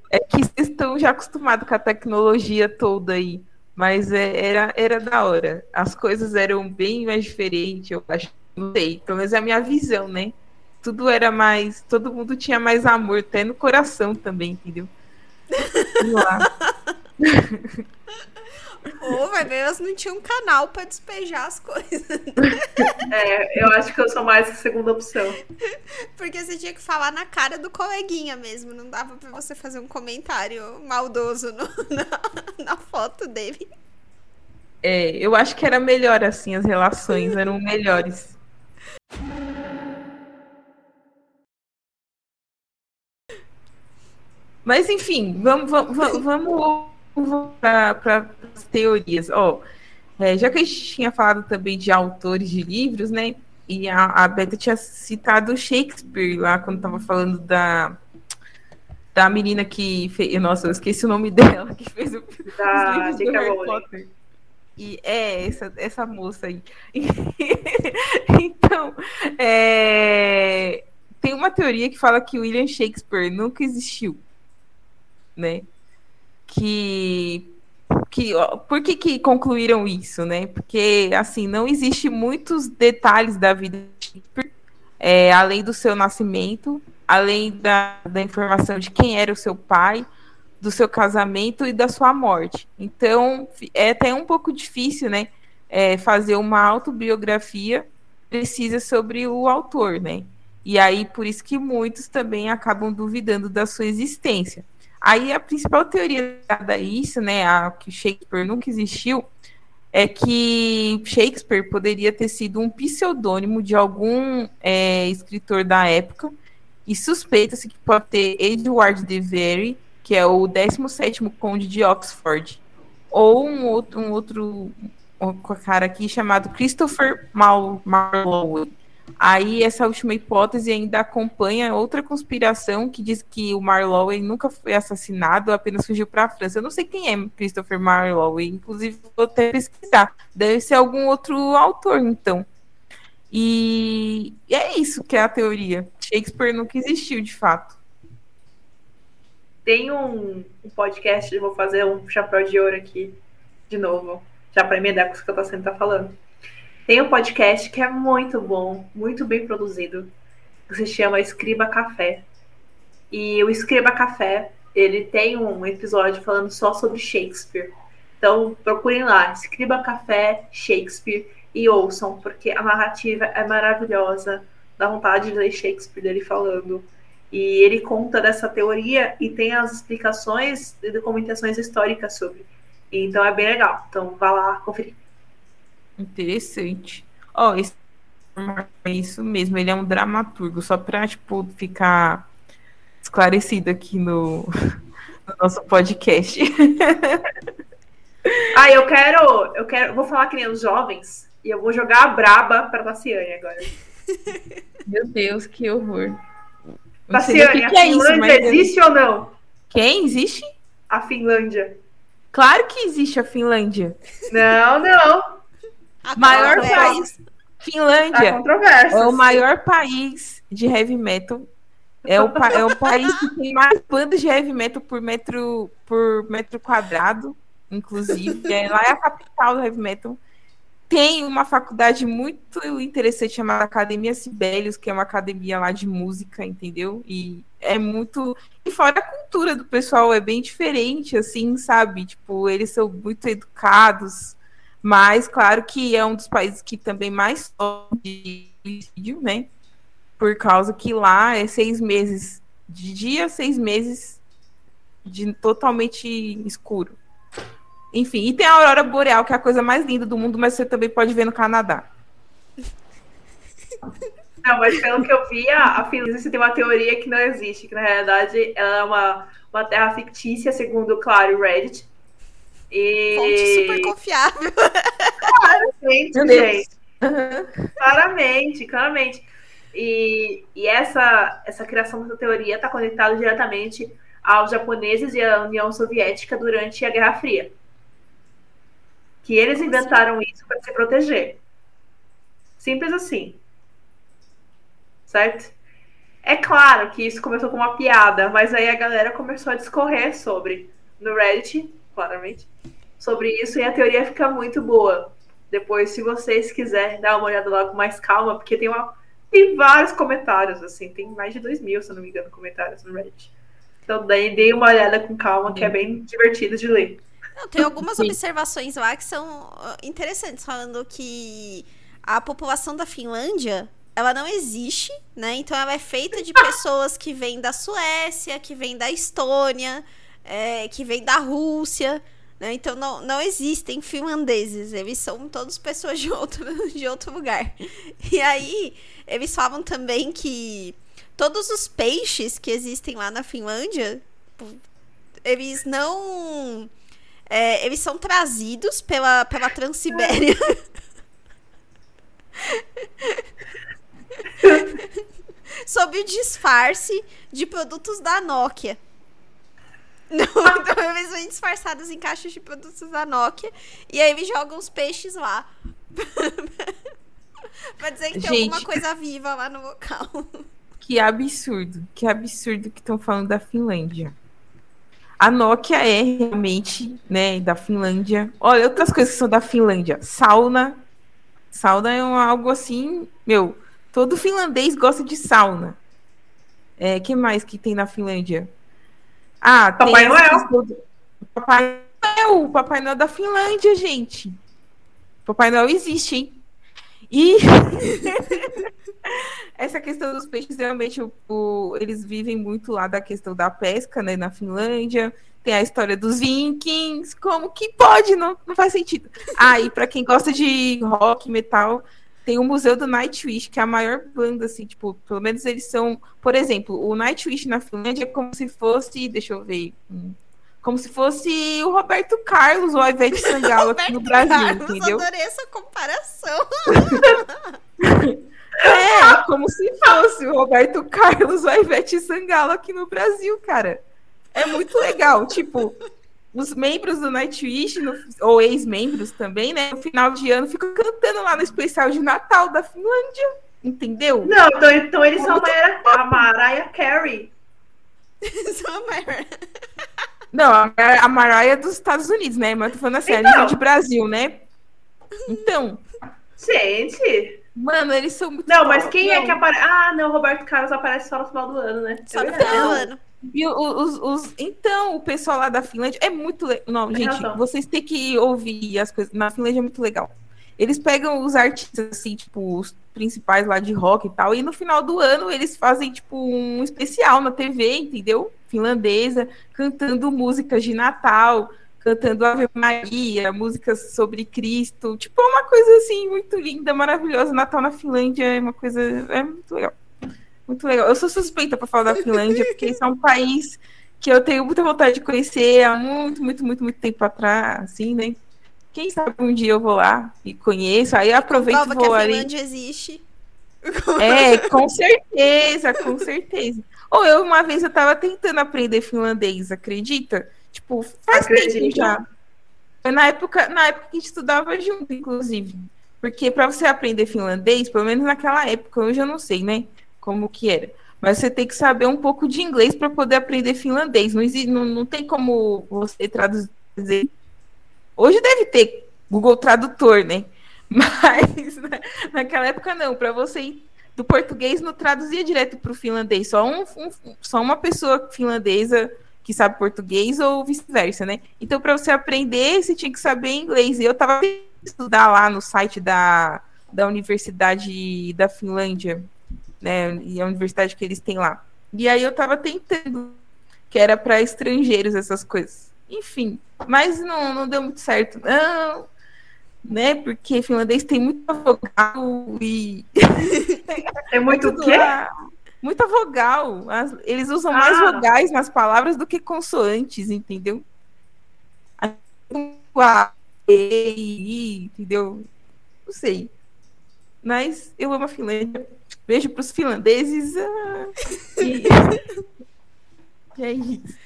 É que vocês estão já acostumados com a tecnologia toda aí. Mas é, era, era da hora. As coisas eram bem mais diferentes, eu acho. Não sei, pelo menos é a minha visão, né? Tudo era mais. Todo mundo tinha mais amor, até no coração também, entendeu? Vamos lá. Ou vai ver, elas não tinham um canal pra despejar as coisas. É, eu acho que eu sou mais a segunda opção. Porque você tinha que falar na cara do coleguinha mesmo. Não dava pra você fazer um comentário maldoso no- [laughs] na, na foto dele. É, eu acho que era melhor assim, as relações eram melhores. Mas enfim, vamos, vamos, vamos para as teorias. Ó, é, já que a gente tinha falado também de autores de livros, né? E a, a Beta tinha citado Shakespeare lá quando estava falando da, da menina que fez. Nossa, eu esqueci o nome [laughs] dela, que fez o, Da os livros do. Harry Rowling. Potter. E é essa, essa moça aí. [laughs] então, é, tem uma teoria que fala que William Shakespeare nunca existiu, né? Que, que por que, que concluíram isso, né? Porque assim não existe muitos detalhes da vida de é, além do seu nascimento, além da, da informação de quem era o seu pai, do seu casamento e da sua morte. Então, é até um pouco difícil, né, é, fazer uma autobiografia precisa sobre o autor, né? E aí, por isso que muitos também acabam duvidando da sua existência. Aí, a principal teoria dada a isso, né, a que Shakespeare nunca existiu, é que Shakespeare poderia ter sido um pseudônimo de algum é, escritor da época, e suspeita-se que pode ter Edward de Vere, que é o 17º conde de Oxford, ou um outro, um outro um cara aqui chamado Christopher Mar Marlowe. Aí essa última hipótese ainda acompanha outra conspiração que diz que o Marlowe nunca foi assassinado, apenas fugiu para a França. Eu não sei quem é Christopher Marlowe, inclusive vou até pesquisar. Deve ser algum outro autor, então. E, é isso que é a teoria. Shakespeare nunca existiu, de fato. Tem um, um podcast, vou fazer um chapéu de ouro aqui, de novo, já para emendar com o que eu tô sempre tá falando. Tem um podcast que é muito bom, muito bem produzido, que se chama Escriba Café. E o Escriba Café, ele tem um episódio falando só sobre Shakespeare. Então, procurem lá, Escriba Café Shakespeare e ouçam, porque a narrativa é maravilhosa, dá vontade de ler Shakespeare dele falando. E ele conta dessa teoria e tem as explicações e documentações históricas sobre. Então é bem legal. Então vá lá conferir. Interessante. Ó, esse é isso mesmo, ele é um dramaturgo, só para tipo, ficar esclarecido aqui no, [laughs] no nosso podcast. [laughs] Ah, eu quero, eu quero, vou falar que nem os jovens e eu vou jogar a braba para Tassiane agora. [laughs] Meu Deus, que horror. Tassiane, que a que é isso, Finlândia mas existe ou não? Quem existe? A Finlândia. Claro que existe a Finlândia. Não, não. A Maior país. Finlândia é o maior país de heavy metal. É o, é o país que tem mais bandas de heavy metal por metro, por metro quadrado, inclusive. É, lá é a capital do heavy metal. Tem uma faculdade muito interessante chamada Academia Sibelius, que é uma academia lá de música, entendeu? E é muito. E fora a cultura do pessoal é bem diferente, assim, sabe? Tipo, eles são muito educados, mas claro que é um dos países que também mais sofre de suicídio, né? Por causa que lá é seis meses de dia, seis meses de totalmente escuro. Enfim, e tem a aurora boreal, que é a coisa mais linda do mundo, mas você também pode ver no Canadá. [laughs] Não, mas pelo que eu vi, a, a Finlândia tem uma teoria que não existe, que na realidade ela é uma, uma terra fictícia, segundo, claro, o Reddit. Fonte super E. confiável. Gente, Deus. gente. Claramente, claramente. E, e essa, essa criação dessa teoria está conectada diretamente aos japoneses e à União Soviética durante a Guerra Fria. Que eles inventaram isso para se proteger. Simples assim. Certo? É claro que isso começou com uma piada, mas aí a galera começou a discorrer sobre, no Reddit, claramente, sobre isso e a teoria fica muito boa. Depois, se vocês quiserem dar uma olhada lá com mais calma, porque tem, uma, tem vários comentários, assim, tem mais de dois mil, se não me engano, comentários no Reddit. Então, daí dê uma olhada com calma, que é bem divertido de ler. Não, tem algumas [laughs] observações lá que são interessantes, falando que a população da Finlândia ela não existe, né? Então ela é feita de [laughs] pessoas que vêm da Suécia, que vêm da Estônia, é, que vêm da Rússia, né? Então não, não existem finlandeses, eles são todos pessoas de outro, [laughs] de outro lugar. E aí eles falam também que todos os peixes que existem lá na Finlândia, eles não. É, eles são trazidos pela, pela Transibéria. [laughs] sob o disfarce de produtos da Nokia. [laughs] Não, então eles vêm disfarçados em caixas de produtos da Nokia e aí eles jogam os peixes lá. [laughs] pra dizer que Gente, tem alguma coisa viva lá no local. Que absurdo, que absurdo que estão falando da Finlândia. A Nokia é realmente, né, da Finlândia. Olha, outras coisas que são da Finlândia. Sauna. Sauna é algo assim, meu, Todo finlandês gosta de sauna. É, que mais que tem na Finlândia? Ah, Papai Noel. Do... Papai Noel. O Papai Noel da Finlândia, gente. Papai Noel existe, hein? E [laughs] essa questão dos peixes, realmente, o, o, eles vivem muito lá da questão da pesca, né, na Finlândia. Tem a história dos vikings. Como que pode? Não, não faz sentido. Ah, e para quem gosta de rock, metal, tem o Museu do Nightwish, que é a maior banda, assim, tipo, pelo menos eles são. Por exemplo, o Nightwish na Finlândia é como se fosse. Deixa eu ver. Hum, como se fosse o Roberto Carlos ou a Ivete [laughs] Sangalo aqui no Brasil, Carlos, entendeu? Adorei essa comparação. [laughs] é, como se fosse o Roberto Carlos ou a Ivete Sangalo aqui no Brasil, cara. É muito legal. Tipo, os membros do Nightwish, no, ou ex-membros também, né? No final de ano, ficam cantando lá no especial de Natal da Finlândia. Entendeu? Não, então, então eles são a, a Mariah Carey. [laughs] são a Mariah. Não, a, a Mariah é dos Estados Unidos, né? Mas tô falando assim, então. a nível de Brasil, né? Então. Gente. Mano, eles são muito. Não, mas quem é não. é que aparece? Ah, não, Roberto Carlos aparece só no final do ano, né? Só no final do ano. E os, os, então, o pessoal lá da Finlândia é muito legal. Não, gente, vocês têm que ouvir as coisas. Na Finlândia é muito legal. Eles pegam os artistas, assim, tipo, os principais lá de rock e tal, e no final do ano eles fazem, tipo, um especial na TV, entendeu? Finlandesa, cantando músicas de Natal, cantando Ave Maria, músicas sobre Cristo. Tipo, é uma coisa, assim, muito linda, maravilhosa. Natal na Finlândia é uma coisa. É muito legal. Muito legal. Eu sou suspeita para falar da Finlândia, porque isso é um país que eu tenho muita vontade de conhecer há muito, muito, muito, muito tempo atrás, assim, né? Quem sabe um dia eu vou lá e conheço, aí aproveito e vou que a ali. Finlândia existe. É, com certeza, com certeza. Ou eu, uma vez, eu tava tentando aprender finlandês, acredita? Tipo, faz Acredito. tempo já. Foi na época, na época que a gente estudava junto, inclusive. Porque para você aprender finlandês, pelo menos naquela época, hoje eu não sei, né? Como que era. Mas você tem que saber um pouco de inglês para poder aprender finlandês. Não, existe, não, não tem como você traduzir. Hoje deve ter Google Tradutor, né? [laughs] Mas né, [laughs] naquela época não. Para você ir do português não traduzia direto para o finlandês. Só, um, um, só uma pessoa finlandesa que sabe português ou vice-versa, né? Então, para você aprender, você tinha que saber inglês. E eu estava estudar lá no site da, da Universidade da Finlândia, né? E a universidade que eles têm lá. E aí eu tava tentando, que era para estrangeiros essas coisas. Enfim, mas não, não deu muito certo, não. Né? Porque finlandês tem muita vogal e. [laughs] É muito [laughs] o quê? Muita vogal. Eles usam ah. mais vogais nas palavras do que consoantes, entendeu? A, e, entendeu? Não sei. Mas eu amo a Finlândia. Beijo para os finlandeses. Ah, [laughs] e... é isso.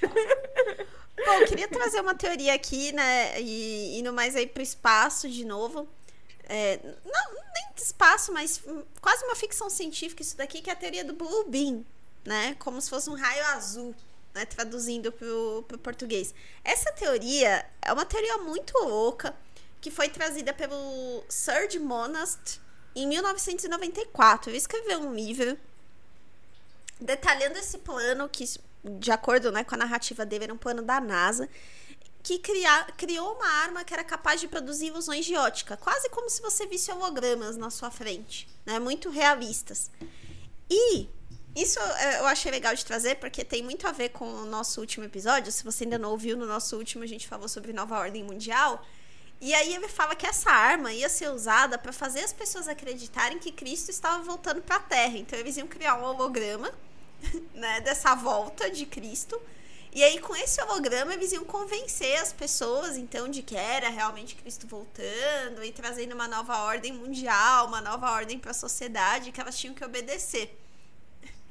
Bom, eu queria trazer uma teoria aqui, né? E indo mais aí para o espaço de novo. É, não, nem espaço, mas quase uma ficção científica isso daqui, que é a teoria do Blue Beam. né? Como se fosse um raio azul, né? Traduzindo pro, pro português. Essa teoria é uma teoria muito louca que foi trazida pelo Serge Monast em 1994. Ele escreveu um livro detalhando esse plano que, de acordo né, com a narrativa dele, era um plano da NASA que criou uma arma que era capaz de produzir ilusões de ótica, quase como se você visse hologramas na sua frente, né? Muito realistas. E isso eu achei legal de trazer porque tem muito a ver com o nosso último episódio. Se você ainda não ouviu, no nosso último a gente falou sobre nova ordem mundial. E aí ele fala que essa arma ia ser usada para fazer as pessoas acreditarem que Cristo estava voltando para a Terra. Então eles iam criar um holograma, [laughs] né, dessa volta de Cristo e aí, com esse holograma, eles iam convencer as pessoas, então, de que era realmente Cristo voltando e trazendo uma nova ordem mundial, uma nova ordem para a sociedade que elas tinham que obedecer. [laughs]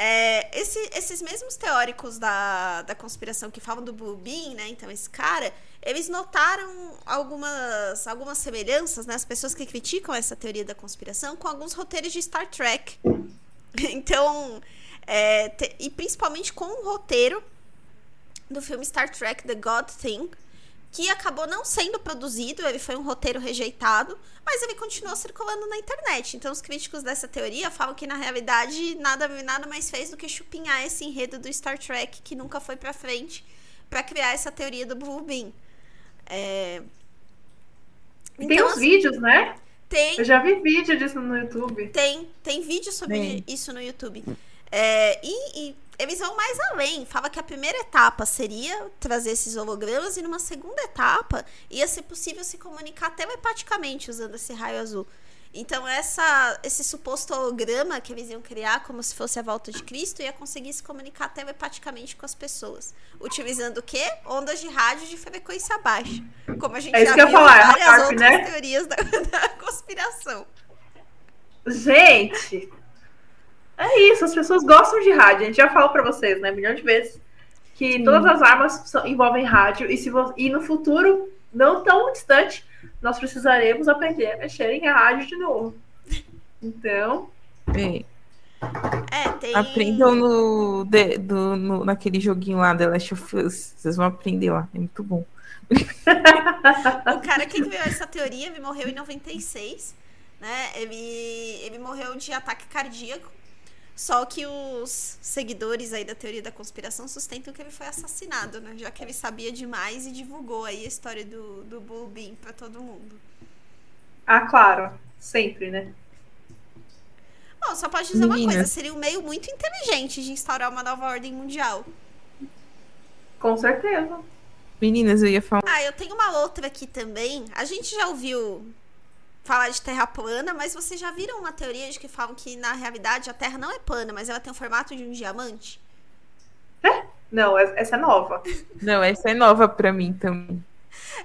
É, esse, esses mesmos teóricos da, da conspiração que falam do Beam, né? Então, esse cara, eles notaram algumas, algumas semelhanças, né? As pessoas que criticam essa teoria da conspiração com alguns roteiros de Star Trek. [laughs] Então, é, te, e principalmente com o roteiro do filme Star Trek The God Thing, que acabou não sendo produzido, ele foi um roteiro rejeitado, mas ele continuou circulando na internet. Então os críticos dessa teoria falam que na realidade nada, nada mais fez do que chupinhar esse enredo do Star Trek que nunca foi para frente para criar essa teoria do Blue Beam. É... Então, tem uns assim, vídeos, né? Tem. Eu já vi vídeo disso no YouTube. Tem, tem vídeo sobre isso no YouTube. É, e, e, eles vão mais além. Fala que a primeira etapa seria trazer esses hologramas e numa segunda etapa ia ser possível se comunicar telepaticamente usando esse raio azul. Então essa, esse suposto holograma que eles iam criar como se fosse a volta de Cristo ia conseguir se comunicar telepaticamente com as pessoas. Utilizando o quê? Ondas de rádio de frequência baixa. Como a gente é já viu em falar, várias harp, outras né? teorias da, [laughs] da conspiração. Gente, é isso, as pessoas gostam de rádio. A gente já falou para vocês, né, milhões de vezes, que Sim. todas as armas são, envolvem rádio e, se e no futuro, não tão distante, nós precisaremos aprender a mexer em rádio de novo. Então. É. É, tem... Aprendam no, de, do, no, naquele joguinho lá, The Last of Us. Vocês vão aprender lá. É muito bom. o cara que criou essa teoria, ele morreu em 96. Né? Ele, ele morreu de ataque cardíaco só que os seguidores aí da teoria da conspiração sustentam que ele foi assassinado, né? Já que ele sabia demais e divulgou aí a história do, do Bull Beam pra todo mundo. Ah, claro. Sempre, né? Bom, só pode dizer Menina. uma coisa, seria um meio muito inteligente de instaurar uma nova ordem mundial. Com certeza. Meninas, eu ia falar. Ah, eu tenho uma outra aqui também. A gente já ouviu falar de terra plana, mas vocês já viram uma teoria de que falam que na realidade a Terra não é plana, mas ela tem o formato de um diamante? É? Não, essa é nova. [laughs] Não, essa é nova para mim também.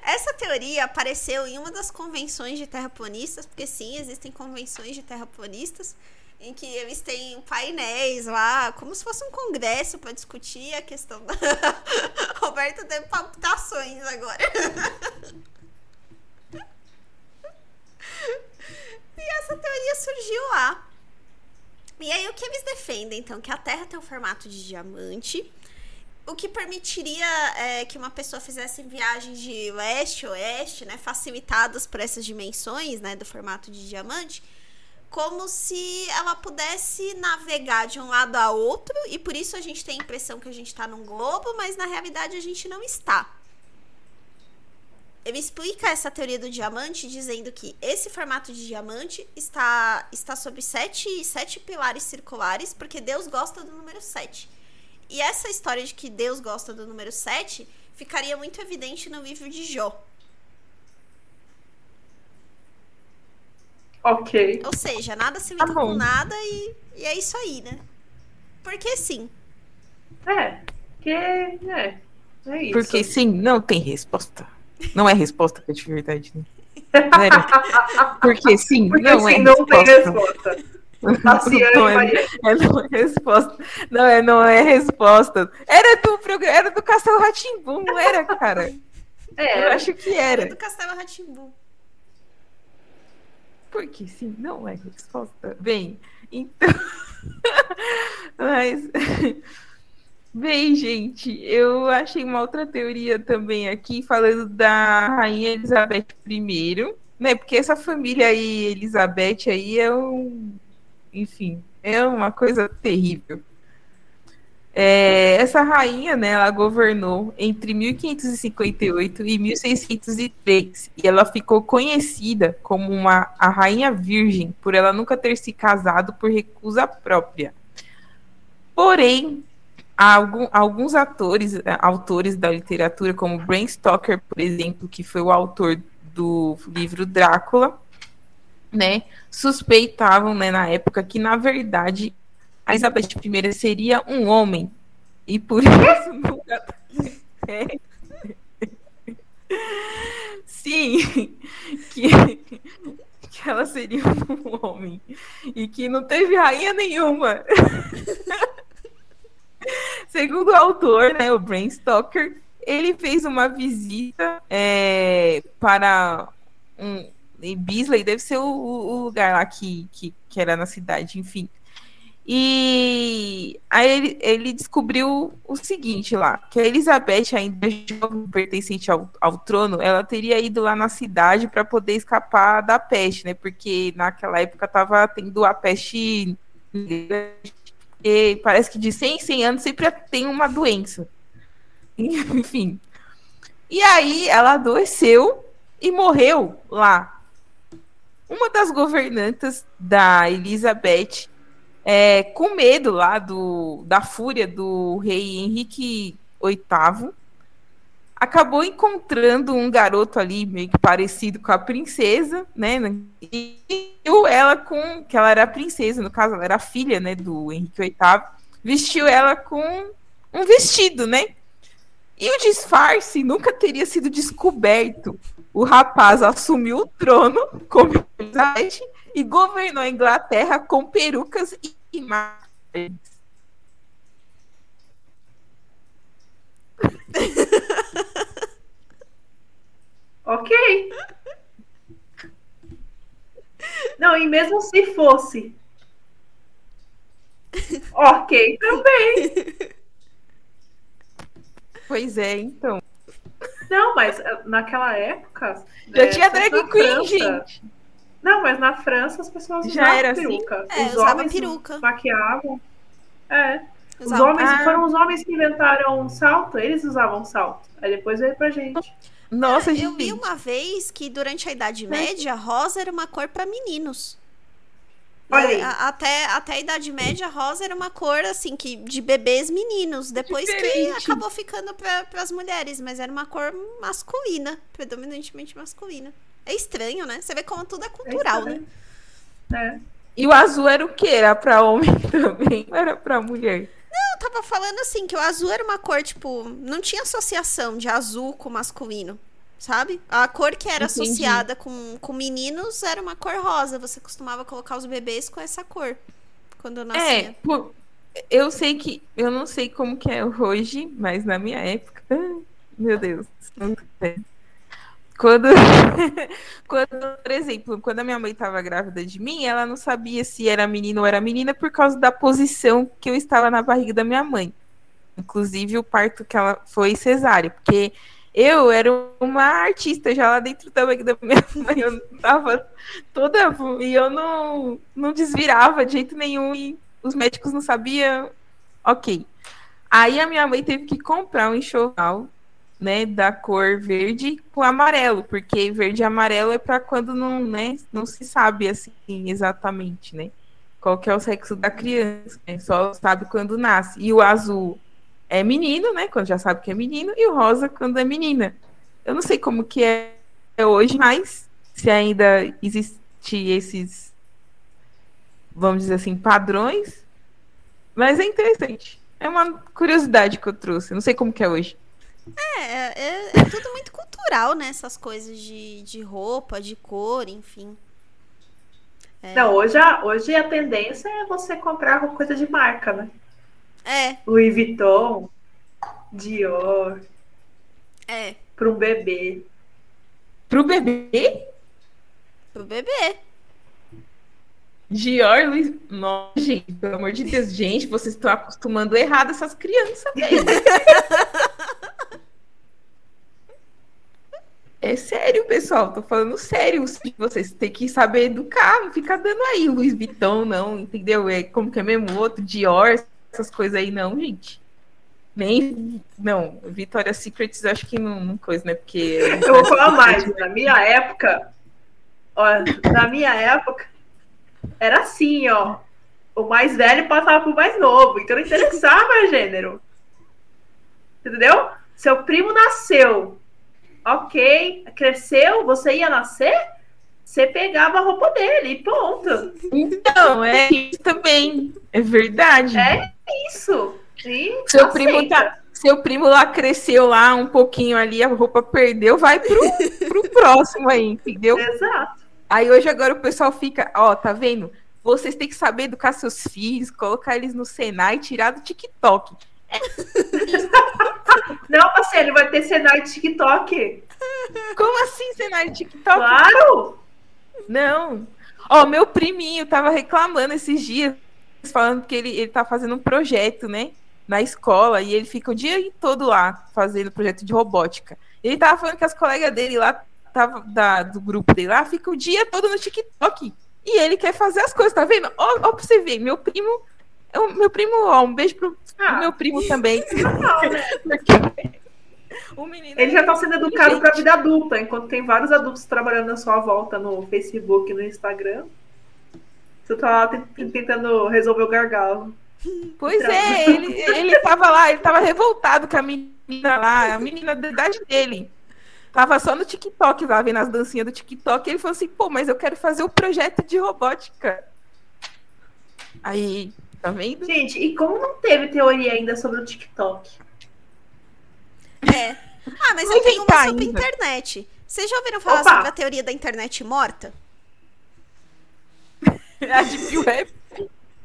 Essa teoria apareceu em uma das convenções de terraplanistas, porque sim, existem convenções de terraplanistas em que eles têm painéis lá, como se fosse um congresso para discutir a questão da [laughs] Roberta tem palpitações agora. [laughs] E essa teoria surgiu lá. E aí o que eles defendem, então, que a Terra tem um formato de diamante, o que permitiria é, que uma pessoa fizesse viagens de leste oeste, né, facilitadas por essas dimensões, né, do formato de diamante, como se ela pudesse navegar de um lado a outro, e por isso a gente tem a impressão que a gente está num globo, mas na realidade a gente não está ele explica essa teoria do diamante dizendo que esse formato de diamante está, está sobre sete, sete pilares circulares, porque Deus gosta do número 7. E essa história de que Deus gosta do número 7 ficaria muito evidente no livro de Jó. Ok. Ou seja, nada se liga tá com nada e, e é isso aí, né? Porque sim. É, que é, é isso. Porque sim, não tem resposta. Não é resposta que é de verdade, né? Porque sim, Porque não sim, é não resposta. tem resposta. [laughs] não, é, é, não é resposta. Não é, não é resposta. Era do programa, era do Castelo Ratimbu, não era, cara? É, Eu acho que era. Era do Castelo Ratimbu. Porque sim, não é resposta. Bem, então. [laughs] Mas. Bem, gente, eu achei uma outra teoria também aqui, falando da Rainha Elizabeth I, né? Porque essa família aí, Elizabeth, aí é um. Enfim, é uma coisa terrível. É, essa rainha, né, ela governou entre 1558 e 1603 e ela ficou conhecida como uma a rainha virgem por ela nunca ter se casado por recusa própria. Porém, algum, alguns atores, é, autores da literatura, como Bram Stoker, por exemplo, que foi o autor do livro Drácula, né, suspeitavam, né, na época que na verdade a Elizabeth I seria um homem. E por [laughs] isso nunca. É. Sim, que, que ela seria um homem. E que não teve rainha nenhuma. [laughs] [laughs] Segundo o autor, né, o Bram Stoker, ele fez uma visita é, para um. Bisley, deve ser o, o lugar lá que, que, que era na cidade, enfim e aí ele, ele, descobriu o seguinte lá, que a Elizabeth, ainda jovem, pertencente ao, ao trono, ela teria ido lá na cidade para poder escapar da peste, né? Porque naquela época estava tendo a peste. E parece que de 100 em 100 anos sempre tem uma doença. [laughs] Enfim. E aí ela adoeceu e morreu lá. Uma das governantas da Elizabeth é, com medo lá do, da fúria do rei Henrique VIII, acabou encontrando um garoto ali meio que parecido com a princesa, né? E viu ela com que ela era princesa, no caso, ela era filha, né, do Henrique VIII, vestiu ela com um vestido, né? E o disfarce nunca teria sido descoberto. O rapaz assumiu o trono como Elizabeth e governou a Inglaterra com perucas e imagens. [laughs] ok. Não, e mesmo se fosse. ok também. Pois é, então. Não, mas eh, naquela época. Já né, tinha drag queen, gente. Não, mas na França as pessoas Já usavam era assim? peruca. É, os homens peruca. maquiavam. É. Os Usava. homens Ah. foram os homens que inventaram salto, eles usavam salto. Aí depois veio pra gente. Nossa, Eu gente. vi uma vez que durante a Idade Média, rosa era uma cor para meninos. Olha aí. É, Até, até a Idade Média, rosa era uma cor, assim, que de bebês meninos. Depois que Diferente. acabou ficando para as mulheres, mas era uma cor masculina, predominantemente masculina. É estranho, né? Você vê como tudo é cultural, né? É. E o azul era o quê? Era pra homem [laughs] também? Ou era pra mulher? Eu tava falando assim, que o azul era uma cor, tipo, não tinha associação de azul com masculino, sabe? A cor que era Entendi. associada com, com meninos era uma cor rosa. Você costumava colocar os bebês com essa cor quando É, nascia. pô, eu sei que. Eu não sei como que é hoje, mas na minha época. [laughs] Meu Deus. não sei. Quando, [laughs] quando, por exemplo, quando a minha mãe estava grávida de mim, ela não sabia se era menino ou era menina por causa da posição que eu estava na barriga da minha mãe. Inclusive o parto que ela foi cesárea, porque eu era uma artista já lá dentro da barriga da minha [laughs] mãe, eu tava toda e eu não não desvirava de jeito nenhum e os médicos não sabiam. OK. Aí a minha mãe teve que comprar um enxoval né, da cor verde com amarelo, porque verde e amarelo é para quando não, né, não se sabe assim exatamente, né, qual que é o sexo da criança, né, só sabe quando nasce. E o azul é menino, né, quando já sabe que é menino, e o rosa quando é menina. Eu não sei como que é hoje, mas se ainda existe esses, vamos dizer assim, padrões, mas é interessante. É uma curiosidade que eu trouxe. Não sei como que é hoje. É, é, é tudo muito cultural, né? Essas coisas de, de roupa, de cor, enfim. É. Não, hoje a, hoje a tendência é você comprar coisa de marca, né? É, Louis Vuitton, Dior, é. para um bebê. Pro bebê? Pro bebê. Dior, Luiz. Nossa, gente, pelo amor de Deus, gente, vocês estão acostumando errado essas crianças, velho. [laughs] É sério, pessoal, tô falando sério. Vocês têm que saber educar, não ficar dando aí Luiz Vitão, não, entendeu? É como que é mesmo outro, Dior, essas coisas aí, não, gente. Nem. Não, Victoria's Secrets acho que não, não coisa, né? Porque. Eu vou falar mais. Na minha época. Ó, na minha época, era assim, ó. O mais velho passava pro mais novo. Então não interessava gênero. Entendeu? Seu primo nasceu. Ok. Cresceu, você ia nascer? Você pegava a roupa dele e ponto. Então, é isso também. É verdade. É isso. E seu primo tá, seu primo lá cresceu lá um pouquinho ali, a roupa perdeu, vai pro, pro [laughs] próximo aí, entendeu? Exato. Aí hoje agora o pessoal fica, ó, tá vendo? Vocês têm que saber educar seus filhos, colocar eles no Senai tirar do TikTok. É. [laughs] Não, parceiro, vai ter de TikTok. Como assim de TikTok? Claro! Não. Ó, meu priminho tava reclamando esses dias, falando que ele, ele tá fazendo um projeto, né? na escola e ele fica o dia todo lá fazendo projeto de robótica. Ele tava falando que as colegas dele lá, tava, da, do grupo dele lá, fica o dia todo no TikTok. E ele quer fazer as coisas, tá vendo? Ó, ó pra você ver, meu primo. Eu, meu primo, ó, um beijo pro, ah. pro meu primo também. Não, né? [laughs] o ele já tá sendo educado para a vida adulta, enquanto tem vários adultos trabalhando na sua volta no Facebook, no Instagram. Você tá lá tentando resolver o gargalo. Pois é, ele, ele tava lá, ele tava revoltado com a menina lá, a menina da idade dele. Tava só no TikTok lá, vendo as dancinhas do TikTok, e ele falou assim, pô, mas eu quero fazer o um projeto de robótica. Aí, tá vendo? Gente, e como não teve teoria ainda sobre o TikTok? É. Ah, mas eu tenho uma sobre ainda. internet. Vocês já ouviram falar Opa. sobre a teoria da internet morta? a Deep Web?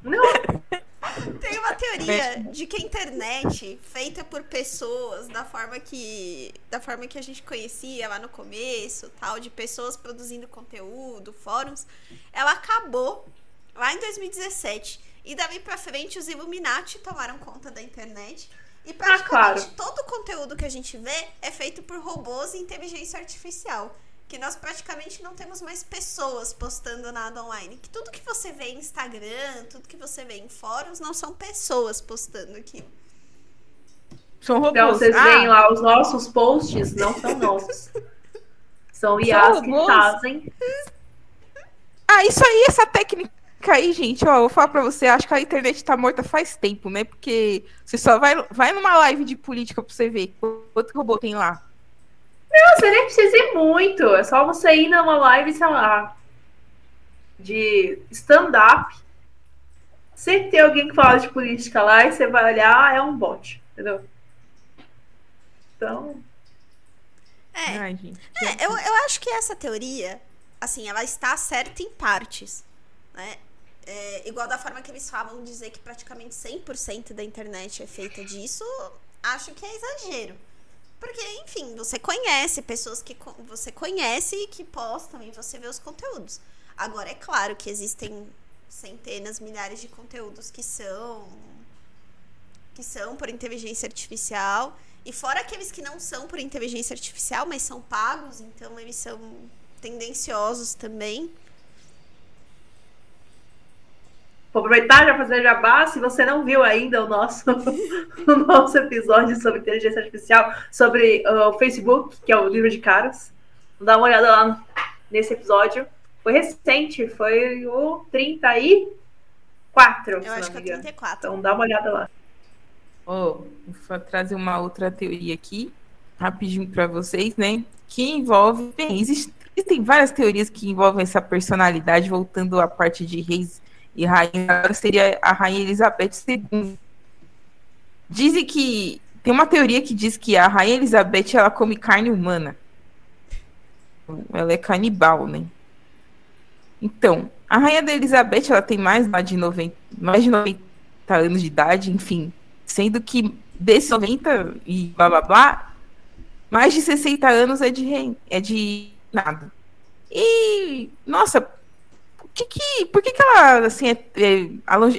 Não. [laughs] Tem uma teoria de que a internet, feita por pessoas da forma que da forma que a gente conhecia lá no começo, tal, de pessoas produzindo conteúdo, fóruns, ela acabou lá em 2017. E daí para frente os Illuminati tomaram conta da internet. E praticamente ah, claro. todo o conteúdo que a gente vê é feito por robôs e inteligência artificial que nós praticamente não temos mais pessoas postando nada online. Que tudo que você vê em Instagram, tudo que você vê em fóruns, não são pessoas postando aquilo. São robôs. Então vocês ah. veem lá os nossos posts, não são [laughs] nossos. São IAs que fazem. Ah, isso aí, essa técnica aí, gente, ó, eu vou falar pra você, acho que a internet tá morta faz tempo, né? Porque você só vai, vai numa live de política pra você ver quanto robô tem lá. Não, você nem precisa ir muito. É só você ir numa live, sei lá, de stand-up. Sempre tem alguém que fala de política lá e você vai olhar, ah, é um bot, entendeu? Então. É, Ai, é eu, eu acho que essa teoria, assim, ela está certa em partes. Né? É, igual da forma que eles falam dizer que praticamente 100% da internet é feita disso, acho que é exagero. Porque, enfim, você conhece pessoas que você conhece e que postam e você vê os conteúdos. Agora, é claro que existem centenas, milhares de conteúdos que são que são por inteligência artificial e fora aqueles que não são por inteligência artificial, mas são pagos, então eles são tendenciosos também. Vou aproveitar já fazer jabá. Se você não viu ainda o nosso, [laughs] o nosso episódio sobre inteligência artificial, sobre uh, o Facebook, que é o livro de caras, dá uma olhada lá nesse episódio. Foi recente, foi o 34. Eu acho que é 34. Então dá uma olhada lá. Oh, vou trazer uma outra teoria aqui, rapidinho para vocês, né? Que envolve. Bem, existem várias teorias que envolvem essa personalidade, voltando à parte de reis e rainha seria a rainha Elizabeth II. Dizem que tem uma teoria que diz que a rainha Elizabeth ela come carne humana. Ela é canibal, né? Então, a rainha da Elizabeth ela tem mais de 90, mais de 90 anos de idade, enfim, sendo que desses 90 e blá blá blá, mais de 60 anos é de é de nada. E nossa, que, que, por que, que ela, assim, é, é,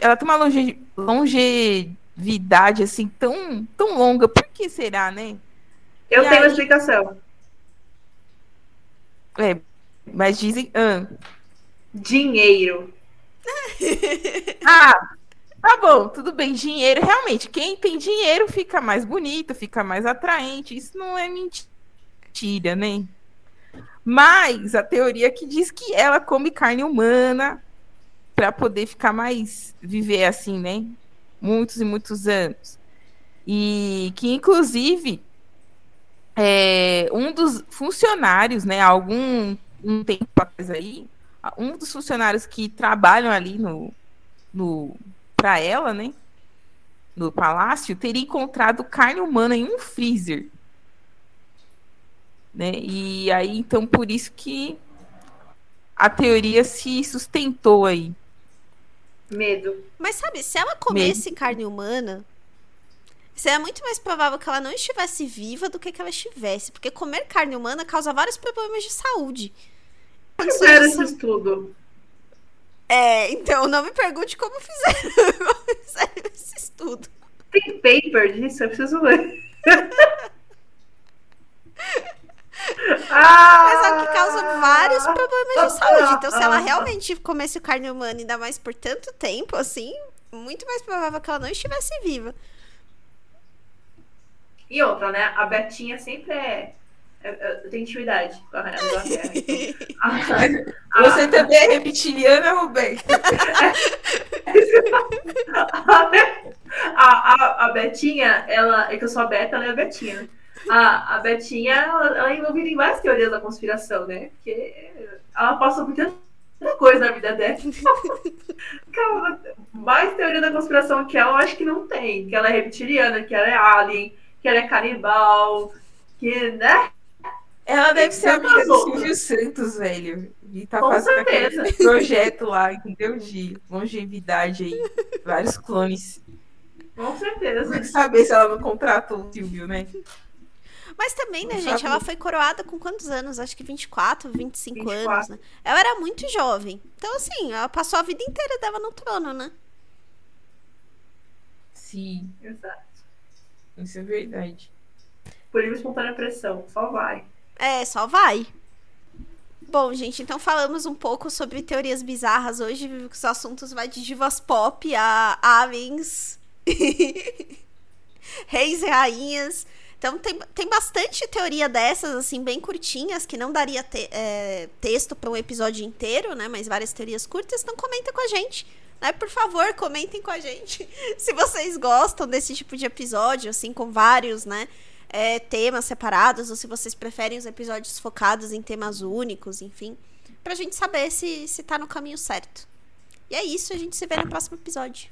ela tem uma longe, longevidade, assim, tão, tão longa? Por que será, né? Eu E tenho uma aí- explicação. É, mas dizem. ah, Dinheiro. [laughs] Ah, tá bom, tudo bem. Dinheiro, realmente, quem tem dinheiro fica mais bonito, fica mais atraente. Isso não é mentira, né? Mas a teoria que diz que ela come carne humana para poder ficar mais viver assim, né? Muitos e muitos anos. E que inclusive é, um dos funcionários, né, algum um tempo atrás aí, um dos funcionários que trabalham ali no, no para ela, né, no palácio, teria encontrado carne humana em um freezer. Né? E aí, então, por isso que a teoria se sustentou aí. Medo. Mas sabe, se ela comesse carne humana, seria muito mais provável que ela não estivesse viva do que que ela estivesse. Porque comer carne humana causa vários problemas de saúde. Fizeram esse estudo. É, então não me pergunte como fizeram, como [laughs] fizeram esse estudo. Tem paper disso? Eu preciso ler. [laughs] ah, Mas é o que causa vários problemas de saúde. Então, se ela realmente comesse carne humana, ainda mais por tanto tempo, assim, muito mais provável que ela não estivesse viva. E outra, né? A Betinha sempre é. é- é- Eu tenho intimidade com a da Inglaterra. Então, [laughs] a- Você também é reptiliana, Roberto? [laughs] a, a, a Betinha, ela. É que eu sou a Beta, ela é a Betinha. A, a Betinha, ela, ela é envolvida em várias teorias da conspiração, né? Porque ela passa por tanta coisa na vida dela. [laughs] Cara, mais teoria da conspiração que ela, eu acho que não tem. Que ela é reptiliana, que ela é alien, que ela é canibal, que, né? Ela deve ser amiga do. Silvio Santos, velho. E tá Com fazendo certeza. aquele [laughs] projeto lá, entendeu? De longevidade aí. Vários clones. Com certeza. Tem que saber se ela não contratou o Silvio, né? Mas também, né, Não gente? sabe. Ela foi coroada com quantos anos? Acho que 24, 25 anos, 24. né? Ela era muito jovem. Então, assim, ela passou a vida inteira dela no trono, né? Sim, Exato. isso é verdade. Por livre espontânea pressão. Só vai. É, só vai. Bom, gente, então falamos um pouco sobre teorias bizarras hoje. Os assuntos vai de divas pop a aliens, [laughs] reis e rainhas. Então tem, tem bastante teoria dessas, assim, bem curtinhas, que não daria te- é, texto para um episódio inteiro, né? Mas várias teorias curtas. Então comenta com a gente. Né? Por favor, comentem com a gente [laughs] se vocês gostam desse tipo de episódio, assim, com vários, né? é, temas separados, ou se vocês preferem os episódios focados em temas únicos, enfim. Pra gente saber se, se tá no caminho certo. E é isso, a gente se vê no próximo episódio.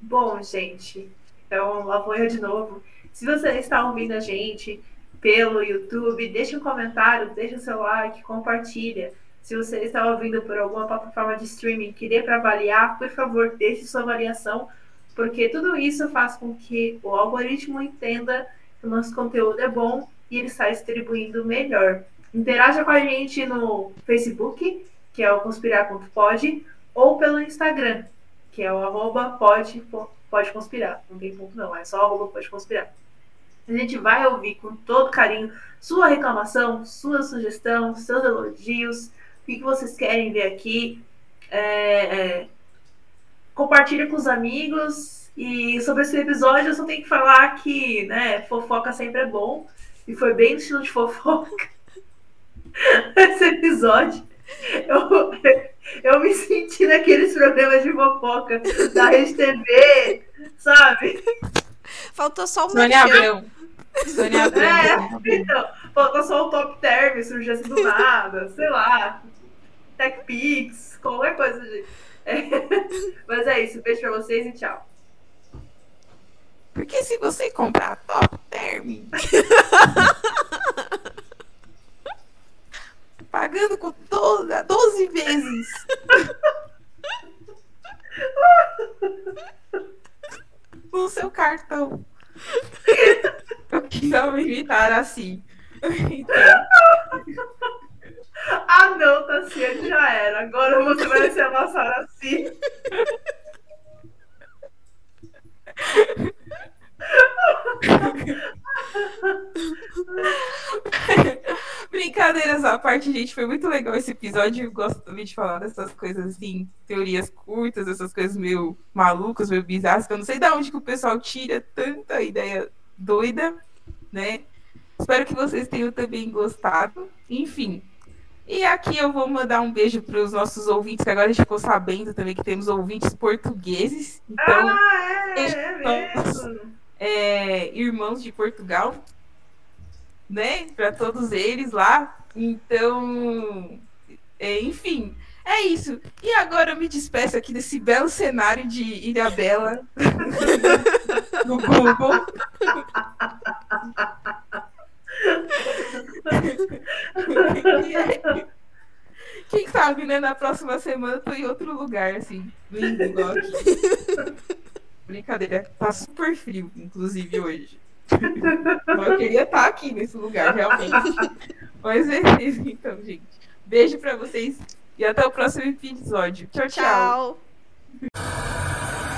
Bom, gente, então lá vou eu de novo. Se você está ouvindo a gente pelo YouTube, deixe um comentário, deixe o seu like, compartilha. Se você está ouvindo por alguma plataforma de streaming que dê para avaliar, por favor, deixe sua avaliação, porque tudo isso faz com que o algoritmo entenda que o nosso conteúdo é bom e ele está distribuindo melhor. Interaja com a gente no Facebook, que é o conspirar.pod, ou pelo Instagram, que é o arroba pode, pode conspirar. Não tem ponto não, é só arroba pode conspirar. A gente vai ouvir com todo carinho sua reclamação, sua sugestão, seus elogios, o que, vocês querem ver aqui. É, é, compartilha com os amigos. E sobre esse episódio, eu só tenho que falar que né, fofoca sempre é bom. E foi bem no estilo de fofoca [laughs] esse episódio. Eu, eu me senti naqueles programas de fofoca da Rede TV, sabe? Faltou só um Sônia merchan. Abrão. Sônia Abrão. É, então, falta só o top term, surgir assim do nada, sei lá. TechPix, qualquer coisa. De... É. Mas é isso, beijo pra vocês e tchau. Porque se você comprar top term, [laughs] pagando com 12, 12 vezes. [laughs] no seu cartão. [laughs] Não me imitar assim. Então, [laughs] Ah não, Tassiane já era. Agora você vai ser a nossa Araci. Brincadeiras à parte, gente, foi muito legal esse episódio. Eu gosto também de falar dessas coisas assim, teorias curtas, essas coisas meio malucas, meio bizarras, que eu não sei de onde que o pessoal tira tanta ideia doida, né? Espero que vocês tenham também gostado. Enfim. E aqui eu vou mandar um beijo para os nossos ouvintes, que agora a gente ficou sabendo também que temos ouvintes portugueses. Então, ah, é, é mesmo. É, irmãos de Portugal, né? Para todos eles lá. Então, é, enfim, é isso. E agora eu me despeço aqui desse belo cenário de Ilha Bela [laughs] no Google. [laughs] Quem sabe, né? Na próxima semana eu tô em outro lugar, assim, lindo igual aqui. Brincadeira, tá super frio, inclusive, hoje. eu queria estar aqui nesse lugar, realmente. Mas é isso, então, gente. Beijo pra vocês e até o próximo episódio. tchau. tchau. Tchau.